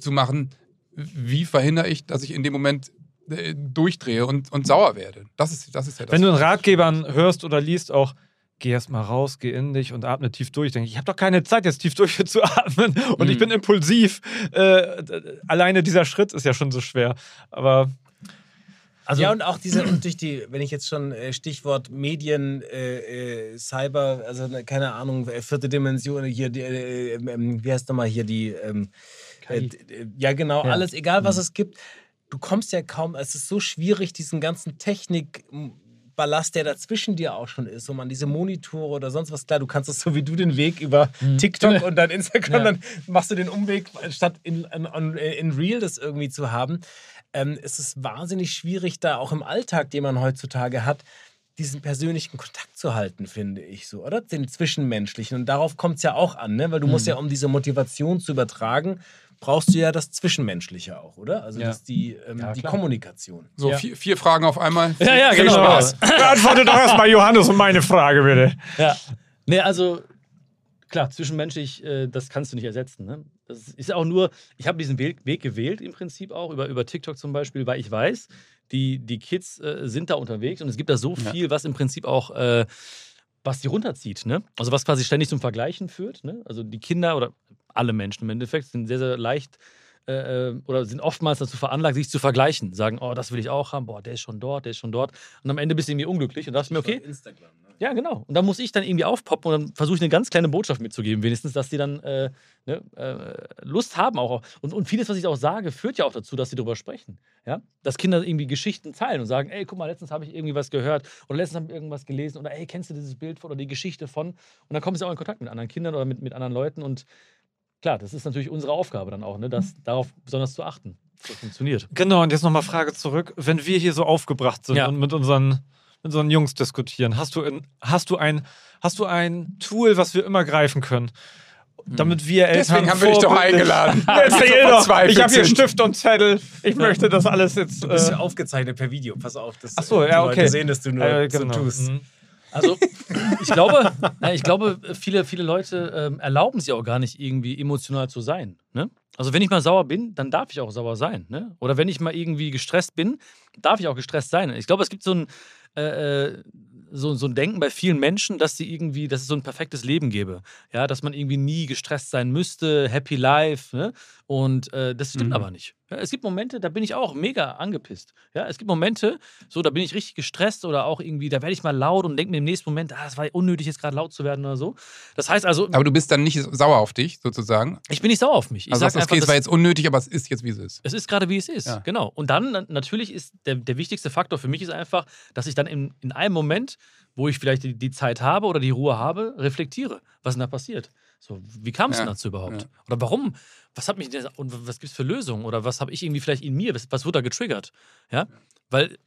zu machen. Wie verhindere ich, dass ich in dem Moment äh, durchdrehe und, und sauer werde? Das ist, das ist ja das. Wenn du in Ratgebern hörst oder liest auch, geh erst mal raus, geh in dich und atme tief durch. Denke ich, ich habe doch keine Zeit, jetzt tief [laughs] durchzuatmen und ich Mhm. bin impulsiv. Äh, alleine dieser Schritt ist ja schon so schwer. Aber Also ja, und auch diese, und durch die, wenn ich jetzt schon äh, Stichwort Medien, äh, äh, Cyber, also ne, keine Ahnung, äh, vierte Dimension, hier, die, äh, ähm, wie heißt nochmal hier die, ähm, äh, äh, ja genau, Ja. alles, egal was es gibt, du kommst ja kaum, es ist so schwierig, diesen ganzen Technik. Ballast, der dazwischen dir auch schon ist, um an diese Monitore oder sonst was. Klar, du kannst es so wie du den Weg über TikTok [laughs] und dann Instagram, Ja. dann machst du den Umweg, statt in, in, in, in Real das irgendwie zu haben. Ähm, es ist wahnsinnig schwierig, da auch im Alltag, den man heutzutage hat, diesen persönlichen Kontakt zu halten, finde ich so, oder? Den zwischenmenschlichen. Und darauf kommt es ja auch an, ne? Weil du musst ja, um diese Motivation zu übertragen, brauchst du ja das Zwischenmenschliche auch, oder? Also Ja. das die, ähm, Ja, die klar. so, Kommunikation. Ja. vier, vier Fragen auf einmal. Ja, ja, Viel genau. Spaß. [laughs] beantworte doch erstmal Johannes und meine Frage, bitte. Ja. Nee, also klar, zwischenmenschlich, äh, das kannst du nicht ersetzen. Ne? Das ist auch nur, ich habe diesen Weg, Weg gewählt im Prinzip auch, über, über TikTok zum Beispiel, weil ich weiß, die, die Kids äh, sind da unterwegs und es gibt da so Ja. viel, was im Prinzip auch, äh, was die runterzieht. Ne? Also was quasi ständig zum Vergleichen führt. Ne? Also die Kinder oder alle Menschen im Endeffekt sind sehr, sehr leicht äh, äh, oder sind oftmals dazu veranlagt, sich zu vergleichen. Sagen, oh, das will ich auch haben, boah, der ist schon dort, der ist schon dort. Und am Ende bist du irgendwie unglücklich und dachte mir, okay, Instagram. Ne? ja, genau. Und da muss ich dann irgendwie aufpoppen und dann versuche ich eine ganz kleine Botschaft mitzugeben, wenigstens, dass die dann äh, ne, äh, Lust haben auch. Und, und vieles, was ich auch sage, führt ja auch dazu, dass sie darüber sprechen. Ja? Dass Kinder irgendwie Geschichten teilen und sagen, ey, guck mal, letztens habe ich irgendwie was gehört oder letztens habe ich irgendwas gelesen oder ey, kennst du dieses Bild von oder die Geschichte von? Und dann kommen sie auch in Kontakt mit anderen Kindern oder mit, mit anderen Leuten und klar, das ist natürlich unsere Aufgabe dann auch, ne, das, darauf besonders zu achten. dass Das funktioniert. Genau, und jetzt nochmal Frage zurück. Wenn wir hier so aufgebracht sind Ja. und mit unseren, mit unseren Jungs diskutieren, hast du, in, hast, du ein, hast du ein Tool, was wir immer greifen können? Damit wir Eltern Deswegen haben wir dich doch eingeladen. Erzähl So doch. verzweifelt Ich habe hier. Stift und Zettel. Ich möchte das alles jetzt. Du bist Äh, ja aufgezeichnet per Video, pass auf. Dass, Ach so, äh, ja, Leute okay. sehen, dass du nur äh, so genau. tust. Mhm. Also, ich glaube, ich glaube viele, viele Leute ähm, erlauben sich auch gar nicht irgendwie emotional zu sein. Ne? Also, wenn ich mal sauer bin, dann darf ich auch sauer sein. Ne? Oder wenn ich mal irgendwie gestresst bin, darf ich auch gestresst sein. Ich glaube, es gibt so ein, äh, äh, so, so ein Denken bei vielen Menschen, dass sie irgendwie, dass es so ein perfektes Leben gäbe. Ja, dass man irgendwie nie gestresst sein müsste, happy life. Ne? Und äh, das stimmt Mhm. aber nicht. Ja, es gibt Momente, da bin ich auch mega angepisst. Ja, es gibt Momente, so, da bin ich richtig gestresst oder auch irgendwie, da werde ich mal laut und denke mir im nächsten Moment, ah, es war unnötig, jetzt gerade laut zu werden oder so. Das heißt also, Aber du bist dann nicht sauer auf dich, sozusagen. ich bin nicht sauer auf mich. Ich also sag sagst, okay, einfach, es war jetzt unnötig, aber es ist jetzt, wie es ist. es ist gerade wie es ist, Ja. genau. Und dann na- natürlich ist der, der wichtigste Faktor für mich ist einfach, dass ich dann in, in einem Moment, wo ich vielleicht die, die Zeit habe oder die Ruhe habe, reflektiere, was denn da passiert. So, wie kam es Ja, denn dazu überhaupt? ja. Oder warum? Was hat mich denn, und was gibt es für Lösungen? Oder was habe ich irgendwie vielleicht in mir? Was, was wurde da getriggert? Ja? Weil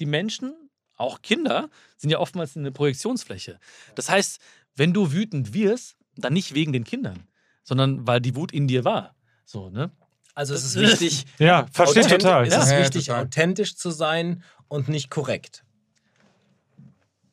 die Menschen, auch Kinder, sind ja oftmals eine Projektionsfläche. Das heißt, wenn du wütend wirst, dann nicht wegen den Kindern, sondern weil die Wut in dir war. So, ne? Also es ist wichtig, [laughs] Ja, verstehe total. Es ist wichtig, total. authentisch zu sein und nicht korrekt.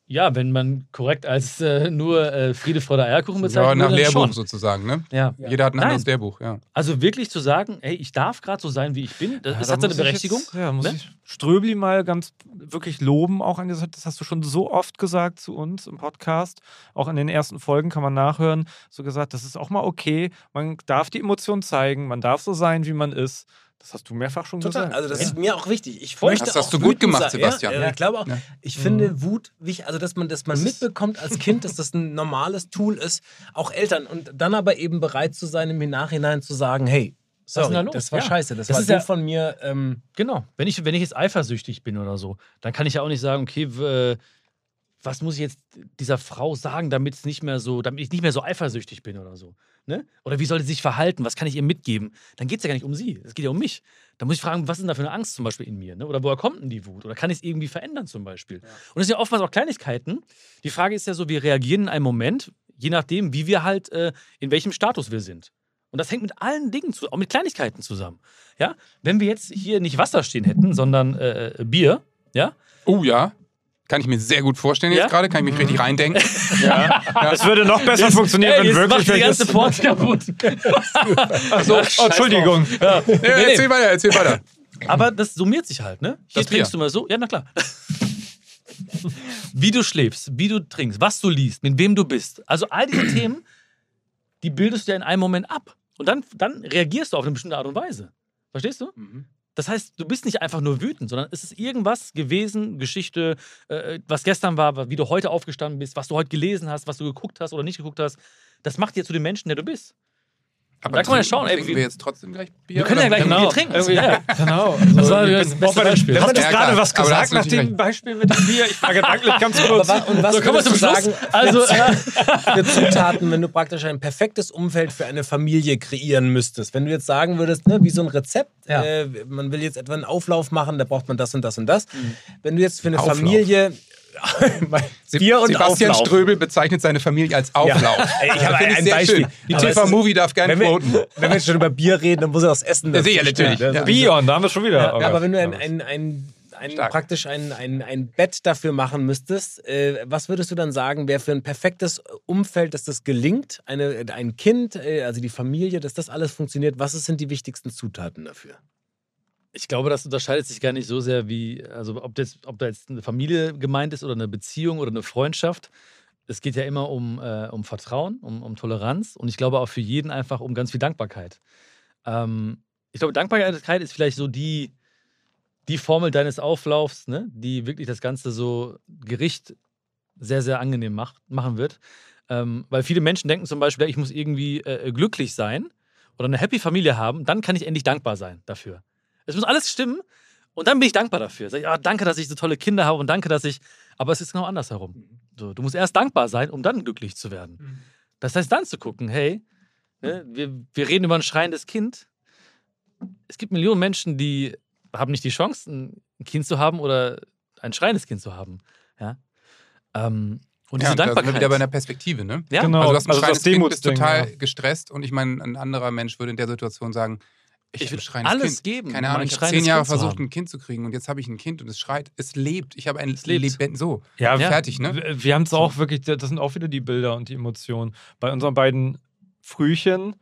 Ja, wenn man korrekt als äh, nur äh, Friede, Freude, Eierkuchen bezeichnet Ja, nach Lehrbuch schon. sozusagen, ne? Ja. Jeder hat ein Nein. anderes Lehrbuch, ja. Also wirklich zu sagen, hey, ich darf gerade so sein, wie ich bin, das, Ja, das da hat seine Berechtigung. Jetzt, ja, muss ne? ich Ströbli mal ganz wirklich loben, auch an dieser, das hast du schon so oft gesagt zu uns im Podcast. Auch in den ersten Folgen kann man nachhören. So gesagt, das ist auch mal okay. Man darf die Emotionen zeigen, man darf so sein, wie man ist. Das hast du mehrfach schon Total. gesagt. Also das ist mir auch wichtig. Ich möchte Das hast auch du gut gemacht, sein. Sebastian. Ja, ja, ich glaube auch. Ja. Ich finde Wut wichtig, also dass man, dass man mitbekommt als Kind, dass das ein normales Tool ist, auch Eltern und dann aber eben bereit zu sein, im Nachhinein zu sagen, hey, ist denn da sorry, das war Ja. scheiße, das, Das war ist so ja- von mir. Ähm, Genau. Wenn ich, wenn ich jetzt eifersüchtig bin oder so, dann kann ich ja auch nicht sagen, okay, äh, was muss ich jetzt dieser Frau sagen, damit es nicht mehr so, damit ich nicht mehr so eifersüchtig bin oder so. Ne? Oder wie soll sie sich verhalten? Was kann ich ihr mitgeben? Dann geht es ja gar nicht um sie. Es geht ja um mich. Da muss ich fragen, was ist denn da für eine Angst zum Beispiel in mir? Ne? Oder woher kommt denn die Wut? Oder kann ich es irgendwie verändern zum Beispiel? Und das sind ja oftmals auch Kleinigkeiten. Die Frage ist ja so, wir reagieren in einem Moment. je nachdem, wie wir halt, äh, in welchem Status wir sind. Und das hängt mit allen Dingen, zu, auch mit Kleinigkeiten zusammen. Ja? Wenn wir jetzt hier nicht Wasser stehen hätten, sondern äh, Bier, ja, Oh ja. Kann ich mir sehr gut vorstellen Ja? jetzt gerade, kann ich mich richtig reindenken. [laughs] Es würde noch besser funktionieren, Ey, wenn jetzt wirklich macht die ganze welches- Port kaputt. Ach [laughs] so, oh, Entschuldigung. Ja, erzähl weiter, erzähl weiter. Aber das summiert sich halt, ne? Hier Das Bier. trinkst du mal so. Ja, na klar. [laughs] wie du schläfst, wie du trinkst, was du liest, mit wem du bist. Also all diese [clears throat] Themen, die bildest du ja in einem Moment ab. Und dann, dann reagierst du auf eine bestimmte Art und Weise. Verstehst du? Das heißt, du bist nicht einfach nur wütend, sondern es ist irgendwas gewesen, Geschichte, äh, was gestern war, wie du heute aufgestanden bist, was du heute gelesen hast, was du geguckt hast oder nicht geguckt hast. Das macht dir zu dem Menschen, der du bist. Aber Da kann man ja schauen, ey, wir jetzt trotzdem gleich Bier? Wir können ja gleich ein Bier trinken. Irgendwie- Ja. [laughs] Genau. [laughs] Das war Also, das ich bin- beste Beispiel. Hast du gerade was gesagt nach dem Beispiel mit dem Bier? Ich war [laughs] gedanklich ganz kurz. Aber und was So, kommen wir zum Schluss. sagen, Also, für Zutaten, wenn du praktisch ein perfektes Umfeld für eine Familie kreieren müsstest? Wenn du jetzt sagen würdest, ne, wie so ein Rezept, Ja. äh, man will jetzt etwa einen Auflauf machen, da braucht man das und das und das. Wenn du jetzt für eine Auflauf. Familie [laughs] Bier und Sebastian Auflauf. Ströbel bezeichnet seine Familie als Auflauf. [laughs] Ey, ich habe Finde ein sehr Beispiel. schön. Die Aber es TV ist- Movie darf gerne Wenn wir, [laughs] wenn wir jetzt schon über Bier reden, dann muss er das Essen Ja, dazu stellen, natürlich. Ja. Bion, da haben wir schon wieder. Ja, aber wenn du ein, ein, ein, ein praktisch ein, ein, ein Bett dafür machen müsstest, äh, was würdest du dann sagen, wäre für ein perfektes Umfeld, dass das gelingt, eine, ein Kind, äh, also die Familie, dass das alles funktioniert, was sind die wichtigsten Zutaten dafür? Ich glaube, das unterscheidet sich gar nicht so sehr wie, also ob, das, ob da jetzt eine Familie gemeint ist oder eine Beziehung oder eine Freundschaft. Es geht ja immer um, äh, um Vertrauen, um, um Toleranz und ich glaube auch für jeden einfach um ganz viel Dankbarkeit. Ähm, ich glaube, Dankbarkeit ist vielleicht so die, die Formel deines Auflaufs, ne? die wirklich das Ganze so Gericht sehr, sehr angenehm macht, machen wird. Ähm, weil viele Menschen denken zum Beispiel, ich muss irgendwie äh, glücklich sein oder eine happy Familie haben, dann kann ich endlich dankbar sein dafür. Es muss alles stimmen und dann bin ich dankbar dafür. Sag ich, ah, danke, dass ich so tolle Kinder habe und danke, dass ich. Aber es ist genau andersherum. So, du musst erst dankbar sein, um dann glücklich zu werden. Das heißt, dann zu gucken, hey, ne, wir, wir reden über ein schreiendes Kind. Es gibt Millionen Menschen, die haben nicht die Chance, ein Kind zu haben oder ein schreiendes Kind zu haben. Ja? Ähm, und Ja, diese und da sind wir Dankbarkeit. wieder bei einer Perspektive, ne? ja? Genau. Also, du hast ein Also das Kind, bist total ja. gestresst und ich meine, ein anderer Mensch würde in der Situation sagen, ich, Ich schreiendes alles kind. geben, Keine Ahnung, ich habe zehn Jahre Kind versucht, ein Kind zu kriegen und jetzt habe ich ein Kind und es schreit, es lebt. Ich habe ein lebt. Leben so. Ja, Fertig, ne? Wir, wir haben es auch wirklich, das sind auch wieder die Bilder und die Emotionen. Bei unseren beiden Frühchen,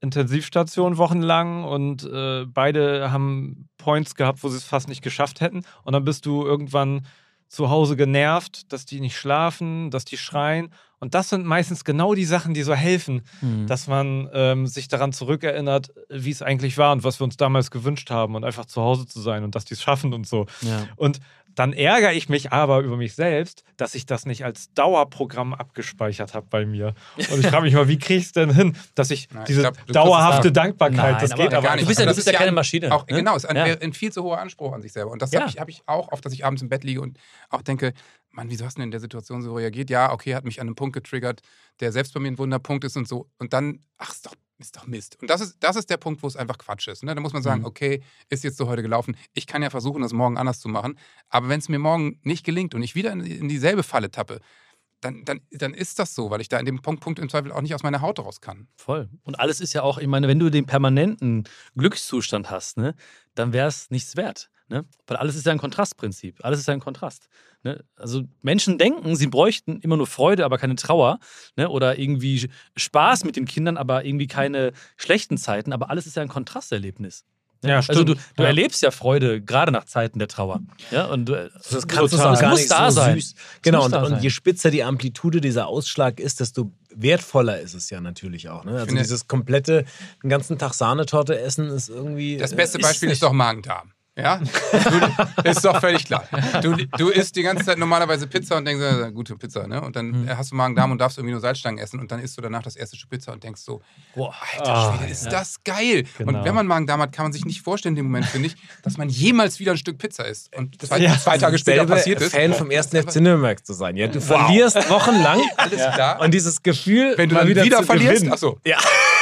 Intensivstation wochenlang und äh, beide haben Points gehabt, wo sie es fast nicht geschafft hätten. Und dann bist du irgendwann zu Hause genervt, dass die nicht schlafen, dass die schreien. Und das sind meistens genau die Sachen, die so helfen, Hm. dass man ähm, sich daran zurückerinnert, wie es eigentlich war und was wir uns damals gewünscht haben und einfach zu Hause zu sein und dass die es schaffen und so. ja. Und dann ärgere ich mich aber über mich selbst, dass ich das nicht als Dauerprogramm abgespeichert habe bei mir. Und ich frage mich mal, wie kriege ich es denn hin, dass ich Nein, ich diese glaub, du kriegst dauerhafte es Dankbarkeit, Nein, das aber geht gar aber gar Du nicht. bist ja, du das bist ja ist keine Maschine. Auch, ne? Genau, es ist ein, Ja. ein viel zu hoher Anspruch an sich selber. Und das Ja. habe ich, hab ich auch, oft, dass ich abends im Bett liege und auch denke, Mann, wieso hast du denn in der Situation so reagiert? Ja, okay, hat mich an einem Punkt getriggert, der selbst bei mir ein Wunderpunkt ist und so. Und dann, ach, ist doch, ist doch Mist. Und das ist, das ist der Punkt, wo es einfach Quatsch ist. Ne? Da muss man sagen, Mhm. okay, ist jetzt so heute gelaufen. Ich kann ja versuchen, das morgen anders zu machen. Aber wenn es mir morgen nicht gelingt und ich wieder in, in dieselbe Falle tappe, dann, dann, dann ist das so, weil ich da in dem Punkt, Punkt im Zweifel auch nicht aus meiner Haut raus kann. Voll. Und alles ist ja auch, ich meine, wenn du den permanenten Glückszustand hast, ne, dann wäre es nichts wert. Ne? Weil alles ist ja ein Kontrastprinzip. Alles ist ja ein Kontrast. Ne? Also Menschen denken, sie bräuchten immer nur Freude, aber keine Trauer. Ne? Oder irgendwie Spaß mit den Kindern, aber irgendwie keine schlechten Zeiten. Aber alles ist ja ein Kontrasterlebnis. Ne? Ja, Also du, du Ja. erlebst ja Freude, gerade nach Zeiten der Trauer. Ja, und du, Das kannst du Total. auch gar muss nicht da so sein. süß. Genau, und, und je spitzer die Amplitude dieser Ausschlag ist, desto wertvoller ist es ja natürlich auch. Ne? Also finde- dieses komplette, den ganzen Tag Sahnetorte essen ist irgendwie... Das äh, beste ist Beispiel nicht- ist doch Magen-Darm. Ja? Du, ist doch völlig klar. Du, du isst die ganze Zeit normalerweise Pizza und denkst, äh, gute Pizza, ne? Und dann hast du Magen-Darm und darfst irgendwie nur Salzstangen essen und dann isst du danach das erste Stück Pizza und denkst so, Boah. alter Ah, Schwede, ist das geil. Genau. Und wenn man Magen-Darm hat, kann man sich nicht vorstellen in dem Moment, finde ich, dass man jemals wieder ein Stück Pizza isst. Und zwei, Ja. zwei Tage später passiert ist. Fan vom ersten FC Nürnberg zu sein. Ja, du verlierst wochenlang Alles klar. und dieses Gefühl, Wenn du mal dann wieder, zu verlierst, gewinnen. achso. Ja.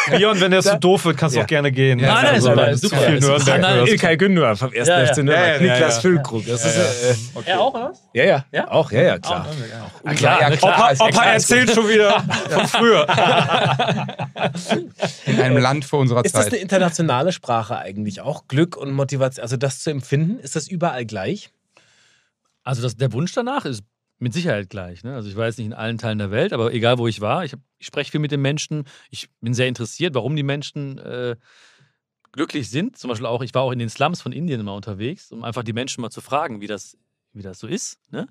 Björn, wenn der so doof wird, kannst du Ja. auch gerne gehen. Ja, Nein, nein, Also, du super. Zu viel Ist- Nürnberg Nein, nein. Ilkay Gündogan vom 1. Ja, ja. FC Nürnberg. Ja, ja, Niklas ja, ja. Füllkrug. Das ist, äh, Er auch, oder was? ja, ja, Ja? Auch, ja, ja, klar. Ah, klar, Ja, klar. Opa klar, erzählt schon wieder von früher. [laughs] In einem Land vor unserer Ist das Zeit. eine internationale Sprache eigentlich auch? Glück und Motivation, also das zu empfinden, ist das überall gleich? Also das, der Wunsch danach ist mit Sicherheit gleich. Ne? Also ich war jetzt nicht in allen Teilen der Welt, aber egal wo ich war, ich, ich spreche viel mit den Menschen. Ich bin sehr interessiert, warum die Menschen äh, glücklich sind. Zum Beispiel auch, ich war auch in den Slums von Indien immer unterwegs, um einfach die Menschen mal zu fragen, wie das, wie das so ist. Ne?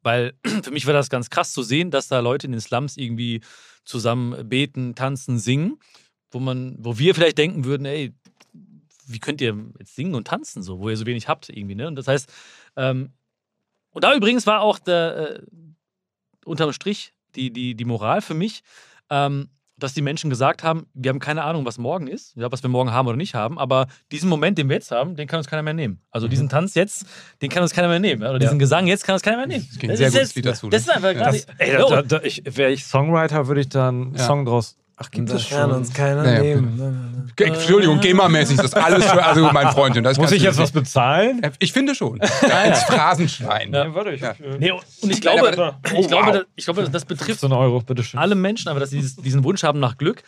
Weil [clears throat] für mich war das ganz krass zu sehen, dass da Leute in den Slums irgendwie zusammen beten, tanzen, singen, wo man, wo wir vielleicht denken würden, ey, wie könnt ihr jetzt singen und tanzen, so, wo ihr so wenig habt irgendwie, ne? Und das heißt, ähm, und da übrigens war auch der, äh, unterm Strich die, die, die Moral für mich, ähm, dass die Menschen gesagt haben, wir haben keine Ahnung, was morgen ist, ja, was wir morgen haben oder nicht haben, aber diesen Moment, den wir jetzt haben, den kann uns keiner mehr nehmen. Also diesen Tanz jetzt, den kann uns keiner mehr nehmen. ja, Oder diesen Gesang jetzt kann uns keiner mehr nehmen. Das ging ein sehr ist gutes jetzt- Lied dazu, Das ne? ist einfach Ja. gerade. Ey, Ja, da, da, da, ich, wäre ich Songwriter, würde ich da einen Ja. Song draus. Ach, gibt es kann schon? uns keiner Naja, nehmen. Entschuldigung, GEMA-mäßig ist das alles für, also mein Freund. Und das Muss ich jetzt was bezahlen? Ich finde schon. Als Phrasenschwein. Ja, warte, ich Ja. Nee, und ich Nein, glaube, aber- ich, Oh, glaube wow. das, ich glaube, das betrifft 15 Euro, alle Menschen, aber dass sie diesen Wunsch haben nach Glück.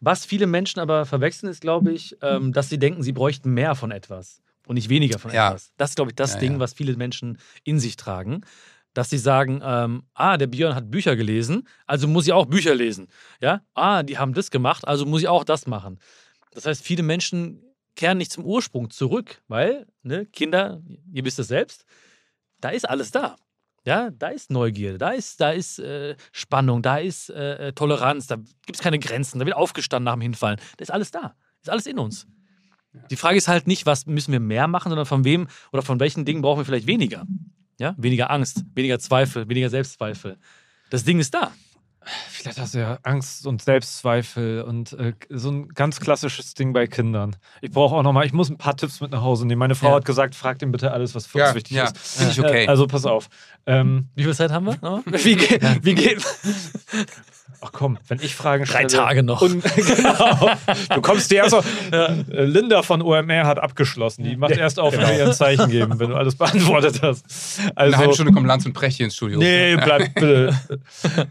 Was viele Menschen aber verwechseln, ist, glaube ich, ähm, dass sie denken, sie bräuchten mehr von etwas und nicht weniger von Ja. etwas. Das ist, glaube ich, das Ja, Ding, ja. was viele Menschen in sich tragen. Dass sie sagen, ähm, ah, der Björn hat Bücher gelesen, also muss ich auch Bücher lesen. Ja, ah, die haben das gemacht, also muss ich auch das machen. Das heißt, viele Menschen kehren nicht zum Ursprung zurück, weil, ne, Kinder, ihr wisst es selbst, da ist alles da. Ja, da ist Neugierde, da ist, da ist äh, Spannung, da ist äh, Toleranz, da gibt es keine Grenzen, da wird aufgestanden nach dem Hinfallen. Da ist alles da. Ist alles in uns. Die Frage ist halt nicht, was müssen wir mehr machen, sondern von wem oder von welchen Dingen brauchen wir vielleicht weniger. Ja? Weniger Angst, weniger Zweifel, weniger Selbstzweifel. Das Ding ist da. Vielleicht hast du ja Angst und Selbstzweifel und äh, so ein ganz klassisches Ding bei Kindern. Ich brauche auch nochmal, ich muss ein paar Tipps mit nach Hause nehmen. Meine Frau Ja. hat gesagt, frag ihm bitte alles, was für Ja, uns wichtig ja, ist. finde ich okay. Äh, Also pass auf. Ähm, Wie viel Zeit haben wir? noch? [laughs] wie, ge wie geht. [laughs] Ach komm, wenn ich Fragen Drei stelle. Tage noch. Und, [laughs] genau. Du kommst dir erst so. Äh, Linda von OMR hat abgeschlossen. Die macht erst auf, wenn wir ihr ein Zeichen geben, wenn du alles beantwortet hast. Eine halbe Also, Stunde kommt Lanz und Precht hier ins Studio. Nee, bleib [laughs] bitte.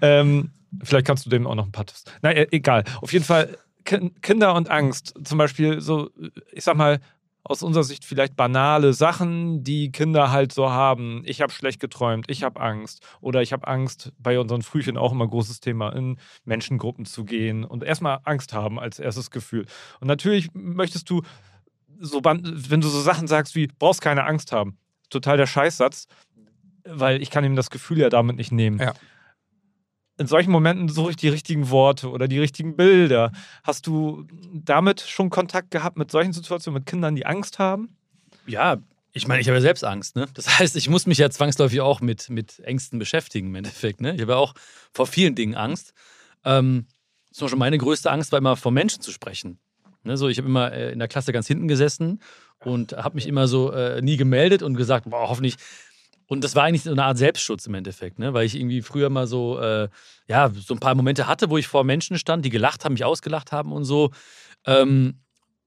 ähm, vielleicht kannst du dem auch noch ein paar Tipps. Nein, äh, egal. Auf jeden Fall Kin- Kinder und Angst. Zum Beispiel so, ich sag mal, aus unserer Sicht vielleicht banale Sachen, die Kinder halt so haben. Ich habe schlecht geträumt, ich habe Angst. Oder ich habe Angst, bei unseren Frühchen auch immer großes Thema, in Menschengruppen zu gehen und erstmal Angst haben als erstes Gefühl. Und natürlich möchtest du, so, wenn du so Sachen sagst wie, brauchst keine Angst haben. Total der Scheißsatz, weil ich kann ihm das Gefühl ja damit nicht nehmen. Ja. In solchen Momenten suche ich die richtigen Worte oder die richtigen Bilder. Hast du damit schon Kontakt gehabt mit solchen Situationen, mit Kindern, die Angst haben? Ja, ich meine, ich habe ja selbst Angst. Ne? Das [laughs] heißt, ich muss mich ja zwangsläufig auch mit, mit Ängsten beschäftigen im Endeffekt. Ne? Ich habe ja auch vor vielen Dingen Angst. Ähm, zum Beispiel meine größte Angst war immer, vor Menschen zu sprechen. Ne? So, ich habe immer äh, in der Klasse ganz hinten gesessen und habe mich immer so äh, nie gemeldet und gesagt, boah, hoffentlich. Und das war eigentlich so eine Art Selbstschutz im Endeffekt, ne? weil ich irgendwie früher mal so, äh, ja, so ein paar Momente hatte, wo ich vor Menschen stand, die gelacht haben, mich ausgelacht haben und so. Ähm,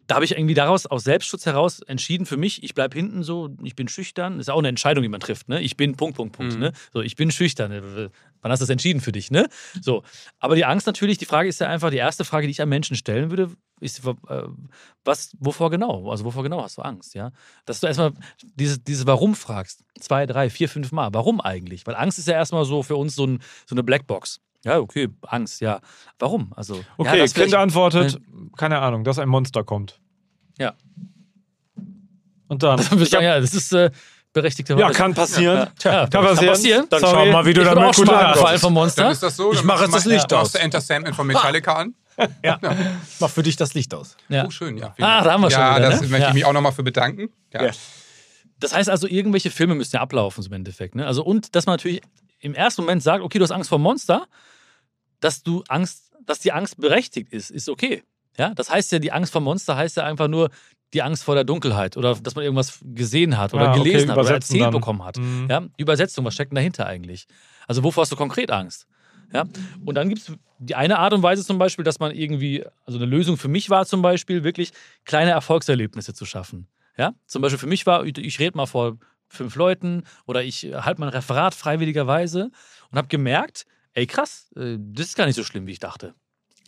da habe ich irgendwie daraus, aus Selbstschutz heraus entschieden für mich, ich bleibe hinten so, ich bin schüchtern. Ist auch eine Entscheidung, die man trifft. Ne? Ich bin Punkt, Punkt, Punkt. Mhm. Ne? So, ich bin schüchtern. Wann hast du das entschieden für dich? Ne? So. Aber die Angst natürlich, die Frage ist ja einfach, die erste Frage, die ich an Menschen stellen würde, ist, äh, was, wovor genau? Also wovor genau hast du Angst? Ja? Dass du erstmal dieses, dieses Warum fragst. Zwei, drei, vier, fünf Mal. Warum eigentlich? Weil Angst ist ja erstmal so für uns so, ein, so eine Blackbox. Ja, okay, Angst, ja. Warum? Also, Okay, ja, das Kind antwortet, keine Ahnung, dass ein Monster kommt. Ja. Und dann. Dann [laughs] würde ich hab- sagen, ja, das ist äh, berechtigte ja, kann passieren. Ja, kann passieren. Dann Sorry. schauen wir mal, wie du damit gut mal ankommst. vom Dann Monster. ist das so. Ich dann mache jetzt das Licht du- aus. Machst du Enter Sandman von Metallica an? [laughs] Mach für dich das Licht aus. Ja. Oh, schön, ja. Ah, da haben wir schon Ja, wieder, das ne? möchte Ja. ich mich auch nochmal für bedanken. Ja. Ja. Das heißt also, irgendwelche Filme müssen ja ablaufen, so im Endeffekt. Ne? Also, und dass man natürlich im ersten Moment sagt, okay, du hast Angst vor Monster, dass du Angst, dass die Angst berechtigt ist, ist okay. Ja, das heißt ja, die Angst vor Monster heißt ja einfach nur die Angst vor der Dunkelheit oder dass man irgendwas gesehen hat oder Ah, okay, gelesen hat oder erzählt dann. bekommen hat. Mhm. Ja, die Übersetzung, was steckt denn dahinter eigentlich? Also wovor hast du konkret Angst? Ja? Und dann gibt es die eine Art und Weise zum Beispiel, dass man irgendwie, also eine Lösung für mich war zum Beispiel, wirklich kleine Erfolgserlebnisse zu schaffen. Ja? Zum Beispiel für mich war, ich, ich rede mal vor fünf Leuten oder ich halte mein Referat freiwilligerweise und habe gemerkt, ey krass, äh, das ist gar nicht so schlimm, wie ich dachte.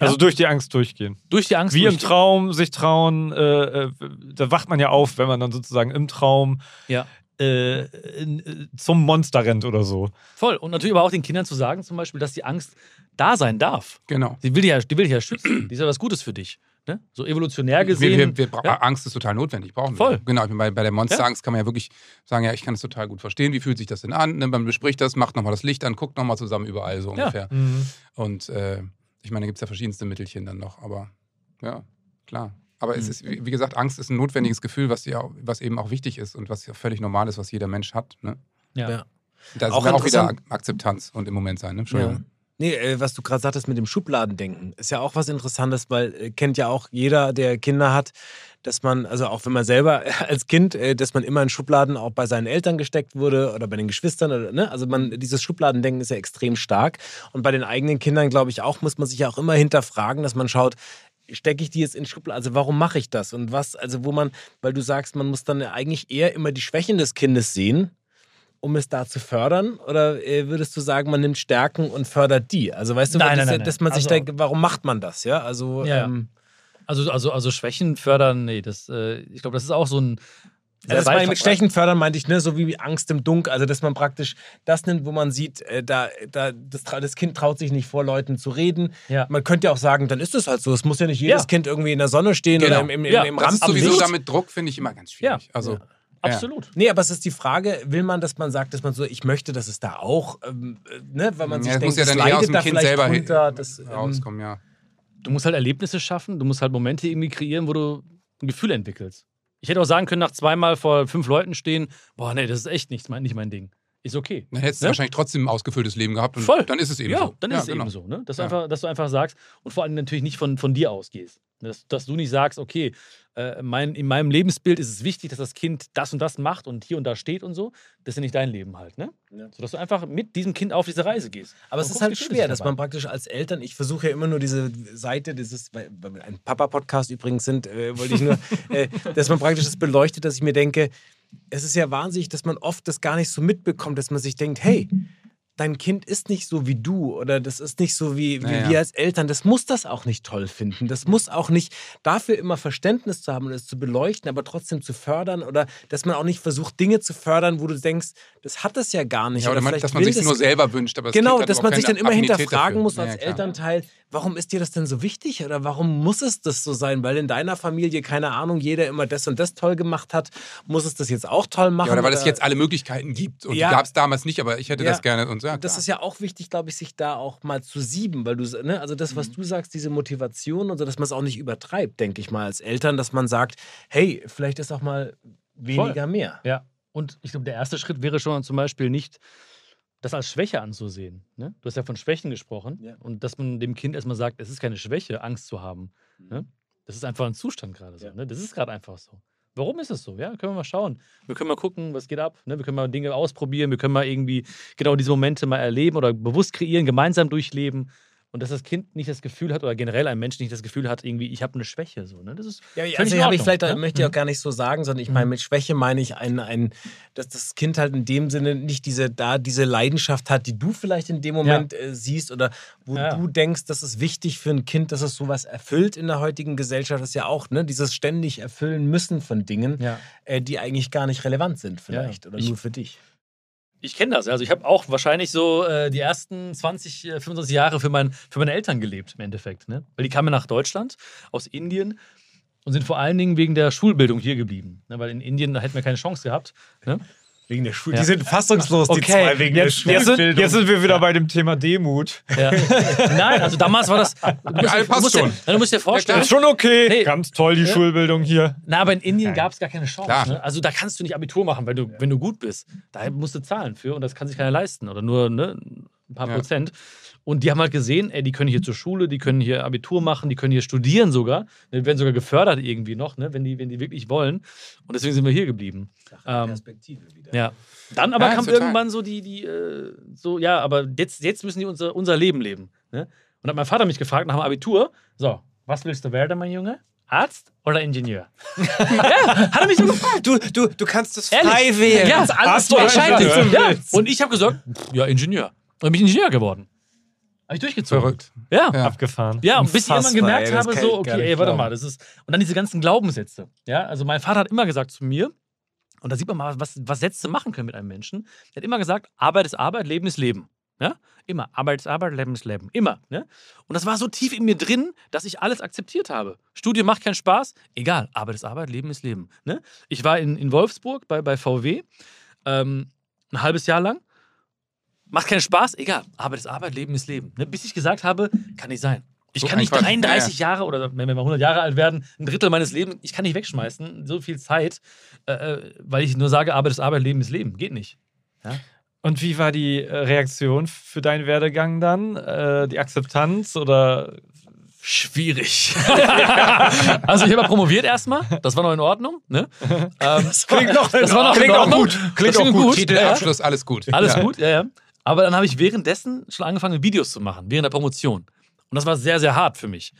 Also Ja. durch die Angst durchgehen. Durch die Angst. Wie im. Traum sich trauen, äh, äh, da wacht man ja auf, wenn man dann sozusagen im Traum Ja. Äh, äh, zum Monster rennt oder so. Voll. Und natürlich aber auch den Kindern zu sagen, zum Beispiel, dass die Angst da sein darf. Genau. Die will dich ja, die will dich ja schützen. Die ist ja was Gutes für dich. Ne? So evolutionär gesehen. Wir, wir, wir, ja. Angst ist total notwendig, brauchen wir. Voll. Genau, ich meine, bei, bei der Monsterangst kann man ja wirklich sagen, ja, ich kann es total gut verstehen, wie fühlt sich das denn an? Ne, Man bespricht das, macht nochmal das Licht an, guckt nochmal zusammen überall so Ja. ungefähr. Und äh, ich meine, da gibt es ja verschiedenste Mittelchen dann noch, aber ja, klar. Aber Mhm. es ist, wie gesagt, Angst ist ein notwendiges Gefühl, was, ja, was eben auch wichtig ist und was ja völlig normal ist, was jeder Mensch hat. Ne? ja. Ja. Da ist Auch auch, wieder Akzeptanz und im Moment sein. Ne? Entschuldigung. Nee, äh, was du gerade sagtest mit dem Schubladendenken, ist ja auch was Interessantes, weil äh, kennt ja auch jeder, der Kinder hat, dass man, also auch wenn man selber [laughs] als Kind, äh, dass man immer in Schubladen auch bei seinen Eltern gesteckt wurde oder bei den Geschwistern, oder, ne? Also man, dieses Schubladendenken ist ja extrem stark. Und bei den eigenen Kindern, glaube ich, auch, muss man sich ja auch immer hinterfragen, dass man schaut, stecke ich die jetzt in Schubladen? Also warum mache ich das? Und was, also wo man, weil du sagst, man muss dann eigentlich eher immer die Schwächen des Kindes sehen um es da zu fördern? Oder äh, würdest du sagen, man nimmt Stärken und fördert die? Also weißt du, Nein, dass, nein, nein, dass man sich Also- denkt, warum macht man das? Ja, also ja. ähm, Also, also, also Schwächen fördern, nee, das, äh, ich glaube, das ist auch so ein. Ja, das meine ich mit Schwächen fördern meinte ich, ne, so wie Angst im Dunkeln, also dass man praktisch das nimmt, wo man sieht, äh, da, da das, das Kind traut sich nicht vor Leuten zu reden. Ja. Man könnte ja auch sagen, dann ist es halt so. Es muss ja nicht jedes Ja. Kind irgendwie in der Sonne stehen Genau. oder im, im, im, Ja, im ist Rampenlicht. sowieso damit Druck, finde ich immer ganz schwierig. Ja. Also, Absolut. Nee, aber es ist die Frage, will man, dass man sagt, dass man so, ich möchte, dass es da auch, ähm, äh, ne, weil man sich ja, das denkt, muss ja das dann eher aus leidet dem da Kind vielleicht selber runter. Das, ähm, rauskommen, ja. Du musst halt Erlebnisse schaffen, du musst halt Momente irgendwie kreieren, wo du ein Gefühl entwickelst. Ich hätte auch sagen können, nach zweimal vor fünf Leuten stehen, boah, nee, das ist echt nicht mein, nicht mein Ding. Ist okay. Dann hättest du Ne? wahrscheinlich trotzdem ein ausgefülltes Leben gehabt und Voll. dann ist es eben ja, so. dann ist es genau. eben so. Ne? Dass, du Ja. einfach, dass du einfach sagst und vor allem natürlich nicht von, von dir ausgehst. Dass, dass du nicht sagst, okay, äh, mein, in meinem Lebensbild ist es wichtig, dass das Kind das und das macht und hier und da steht und so. Das ist ja nicht dein Leben halt. Ne? Ja. Sodass du einfach mit diesem Kind auf diese Reise gehst. Aber es ist halt schwer, dass man praktisch als Eltern, ich versuche ja immer nur diese Seite, dieses, weil weil wir ein Papa-Podcast übrigens sind, äh, wollte ich nur, [laughs] äh, dass man praktisch das beleuchtet, dass ich mir denke, es ist ja wahnsinnig, dass man oft das gar nicht so mitbekommt, dass man sich denkt, hey, dein Kind ist nicht so wie du oder das ist nicht so wie, wie Naja. wir als Eltern. Das muss das auch nicht toll finden. Das muss auch nicht dafür immer Verständnis zu haben und es zu beleuchten, aber trotzdem zu fördern oder dass man auch nicht versucht, Dinge zu fördern, wo du denkst, das hat es ja gar nicht. Ja, oder man, vielleicht dass man sich das nur selber wünscht. Aber das Genau, hat dass man sich dann immer hinterfragen dafür. muss als ja, klar. Elternteil, warum ist dir das denn so wichtig oder warum muss es das so sein? Weil in deiner Familie, keine Ahnung, jeder immer das und das toll gemacht hat, muss es das jetzt auch toll machen? Ja, oder weil es jetzt alle Möglichkeiten gibt. Und Ja. die gab es damals nicht, aber ich hätte Ja. das gerne. Und, ja, Und das klar. ist ja auch wichtig, glaube ich, sich da auch mal zu sieben, weil du, ne, also das, Mhm. was du sagst, diese Motivation und so, dass man es auch nicht übertreibt, denke ich mal, als Eltern, dass man sagt, hey, vielleicht ist auch mal weniger mehr. Ja. Und ich glaube, der erste Schritt wäre schon zum Beispiel nicht, das als Schwäche anzusehen. Ne? Du hast ja von Schwächen gesprochen. Ja. Und dass man dem Kind erstmal sagt, es ist keine Schwäche, Angst zu haben. Ne? Das ist einfach ein Zustand gerade so. Ja. Ne? Das ist gerade einfach so. Warum ist es so? Ja, können wir mal schauen. Wir können mal gucken, was geht ab. Ne? Wir können mal Dinge ausprobieren. Wir können mal irgendwie genau diese Momente mal erleben oder bewusst kreieren, gemeinsam durchleben. Und dass das Kind nicht das Gefühl hat oder generell ein Mensch nicht das Gefühl hat, irgendwie, ich habe eine Schwäche. So, ne? Das ist Ja, also habe ich Ordnung, vielleicht, ne? möchte ich auch gar nicht so sagen, sondern ich Mhm. meine, mit Schwäche meine ich ein, ein, dass das Kind halt in dem Sinne nicht diese, da diese Leidenschaft hat, die du vielleicht in dem Moment äh, siehst oder wo Ja. du denkst, das ist wichtig für ein Kind, dass es sowas erfüllt in der heutigen Gesellschaft, das ist ja auch, ne, dieses ständig erfüllen müssen von Dingen, Ja. äh, die eigentlich gar nicht relevant sind vielleicht oder Ich- nur für dich. Ich kenne das. Also ich habe auch wahrscheinlich so äh, die ersten 20, äh, 25 Jahre für, mein, für meine Eltern gelebt im Endeffekt. Ne? Weil die kamen nach Deutschland aus Indien und sind vor allen Dingen wegen der Schulbildung hier geblieben. Ne? Weil in Indien da hätten wir keine Chance gehabt. Ne? Wegen der Schule. Ja. Die sind fassungslos, die Okay, zwei, wegen Jetzt, der jetzt, sind, Schulbildung. jetzt sind wir wieder bei dem Thema Demut. Ja. [laughs] Nein, also damals war das. Du musst, Ja, dir- passt du musst, dir- schon. Ja, du musst dir vorstellen. Ist schon okay. Nee. Ganz toll, die Ja. Schulbildung hier. Na, aber in Indien gab es gar keine Chance. Ne? Also da kannst du nicht Abitur machen, weil du, wenn du gut bist. Da musst du zahlen für und das kann sich keiner leisten. Oder nur, ne? Ein paar Ja. Prozent. Und die haben halt gesehen, ey, die können hier zur Schule, die können hier Abitur machen, die können hier studieren sogar. Die werden sogar gefördert irgendwie noch, ne, wenn, die, wenn die wirklich wollen. Und deswegen sind wir hier geblieben. Ähm, Perspektive wieder. Ja. Dann aber Ja, kam total. irgendwann so die, die, äh, so, ja, aber jetzt, jetzt müssen die unser, unser Leben leben. Ne? Und hat mein Vater mich gefragt nach dem Abitur: So, was willst du werden, mein Junge? Arzt oder Ingenieur? [laughs] ja, hat er mich so gefragt. Du, du, du kannst es Ehrlich? frei wählen. Ja, Arzt oder. Ingenieur? Ja. Und ich habe gesagt: Ja, Ingenieur. Und bin ich Ingenieur geworden. Habe ich durchgezogen. Verrückt. Ja. Ja. Abgefahren. Ja, und bis ich irgendwann gemerkt ey, habe, so, okay, ey, warte glauben. mal, das ist. Und dann diese ganzen Glaubenssätze. Ja, also mein Vater hat immer gesagt zu mir, und da sieht man mal, was, was Sätze machen können mit einem Menschen. Er hat immer gesagt, Arbeit ist Arbeit, Leben ist Leben. Ja? Immer. Arbeit ist Arbeit, Leben ist Leben. Immer. Ne? Und das war so tief in mir drin, dass ich alles akzeptiert habe. Studium macht keinen Spaß. Egal. Arbeit ist Arbeit, Leben ist Leben. Ne? Ich war in, in Wolfsburg bei, bei VW ähm, ein halbes Jahr lang. Macht keinen Spaß. Egal. Arbeit ist Arbeit, Leben ist Leben. Ne? Bis ich gesagt habe, kann nicht sein. Ich So kann nicht einfach. 33 Jahre oder wenn wir mal 100 Jahre alt werden, ein Drittel meines Lebens, ich kann nicht wegschmeißen, so viel Zeit, äh, äh, weil ich nur sage, Arbeit ist Arbeit, Leben ist Leben. Geht nicht. Und wie war die äh, Reaktion für deinen Werdegang dann? Äh, die Akzeptanz oder Schwierig. [laughs] also ich habe ja promoviert erstmal, das war noch in Ordnung. Ne? Ähm, Klingt noch, das war noch Klingt in auch Ordnung. gut. Klingt Das auch gut. Titel, ja. Abschluss, alles gut. Alles ja. gut, ja, ja. Aber dann habe ich währenddessen schon angefangen, Videos zu machen, während der Promotion. Und das war sehr, sehr hart für mich,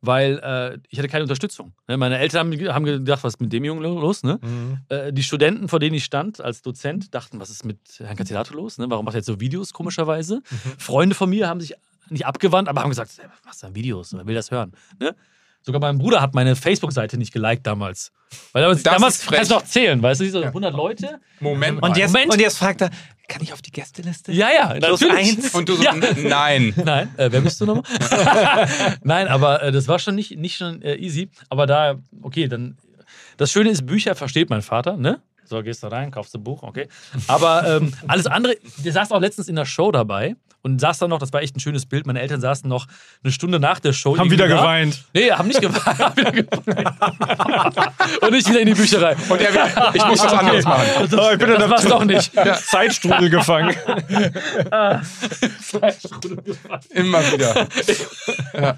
weil äh, ich hatte keine Unterstützung. Ne? Meine Eltern haben, haben gedacht, was ist mit dem Jungen los? Ne? Mhm. Äh, die Studenten, vor denen ich stand als Dozent, dachten, was ist mit Herrn Cazzilato los? Ne? Warum macht er jetzt so Videos, komischerweise? Freunde von mir haben sich nicht abgewandt, aber haben gesagt, "Ey, was da Videos? Wer will das hören? Ne? Sogar mein Bruder hat meine Facebook-Seite nicht geliked damals. Weil damals, Das damals kannst du noch zählen, weißt du, diese 100 Leute. Moment Und mal. jetzt, Moment. und jetzt fragt er, kann ich auf die Gästeliste? Ja, ja, Plus natürlich. eins. Und du so, Ja. nein. [laughs] Nein, äh, wer bist du nochmal? [laughs] Nein, aber äh, das war schon nicht, nicht schon äh, easy. Aber da, okay, dann. Das Schöne ist, Bücher versteht mein Vater, ne? So, gehst du rein, kaufst ein Buch, okay. Aber ähm, alles andere, der saß auch letztens in der Show dabei und saß dann noch, das war echt ein schönes Bild. Meine Eltern saßen noch eine Stunde nach der Show. Haben wieder da. geweint. Nee, haben nicht geweint. [laughs] haben wieder geweint. und nicht wieder in die Bücherei. Und er will, ich muss was anderes machen. Das, Oh, ich bin in das der war's doch nicht. [laughs] Zeitstrudel gefangen. [laughs] Immer wieder. Ja.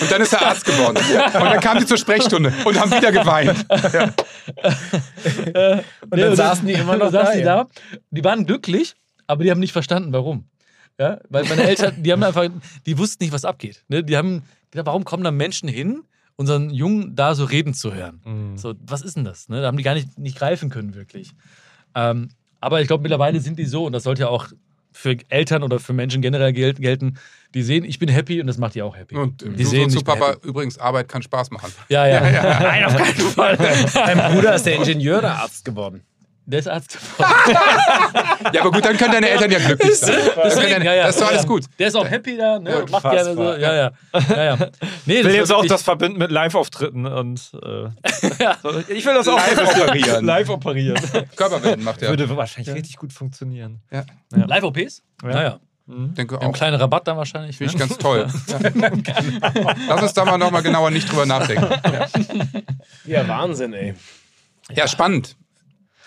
Und dann ist er Arzt geworden. Und dann kam sie zur Sprechstunde und haben wieder geweint. Ja. Und dann saßen die immer noch da, die ja. da. Die waren glücklich, aber die haben nicht verstanden, warum. Ja, weil meine Eltern, die haben einfach, die wussten nicht, was abgeht. Ne? Die haben gedacht, warum kommen da Menschen hin, unseren Jungen da so reden zu hören? Mhm. So, was ist denn das? Ne? Da haben die gar nicht, nicht greifen können, wirklich. Ähm, aber ich glaube, mittlerweile sind die so, und das sollte ja auch für Eltern oder für Menschen generell gel gelten, die sehen, ich bin happy und das macht die auch happy. Und die du so sehen zu ich bin Papa, happy. übrigens, Arbeit kann Spaß machen. Ja, ja. [laughs] Nein, auf keinen Fall. [laughs] Dein Bruder ist der Ingenieur oder Arzt geworden. Der ist Arzt geworden. [laughs] Ja, aber gut, dann können deine Eltern ja glücklich sein. Deswegen, deine- ja, ja. Das ist doch alles Ja. gut. Der ist auch happy da, ne? Ja, macht gerne so. Ja, ja. ja, ja. Nee, Ich will jetzt auch das verbinden mit Live-Auftritten und äh, [laughs] Ja. ich will das auch Live operieren. Live operieren. Körperwellen macht er. Würde wahrscheinlich richtig gut funktionieren. Live-OPs? Ja. Naja. Denke Wir haben einen auch. kleinen Rabatt dann wahrscheinlich. Finde ich Ne? ganz toll. [laughs] Ja. Lass uns da mal nochmal genauer nicht drüber nachdenken. Ja. Ja, Wahnsinn, ey. Ja, spannend.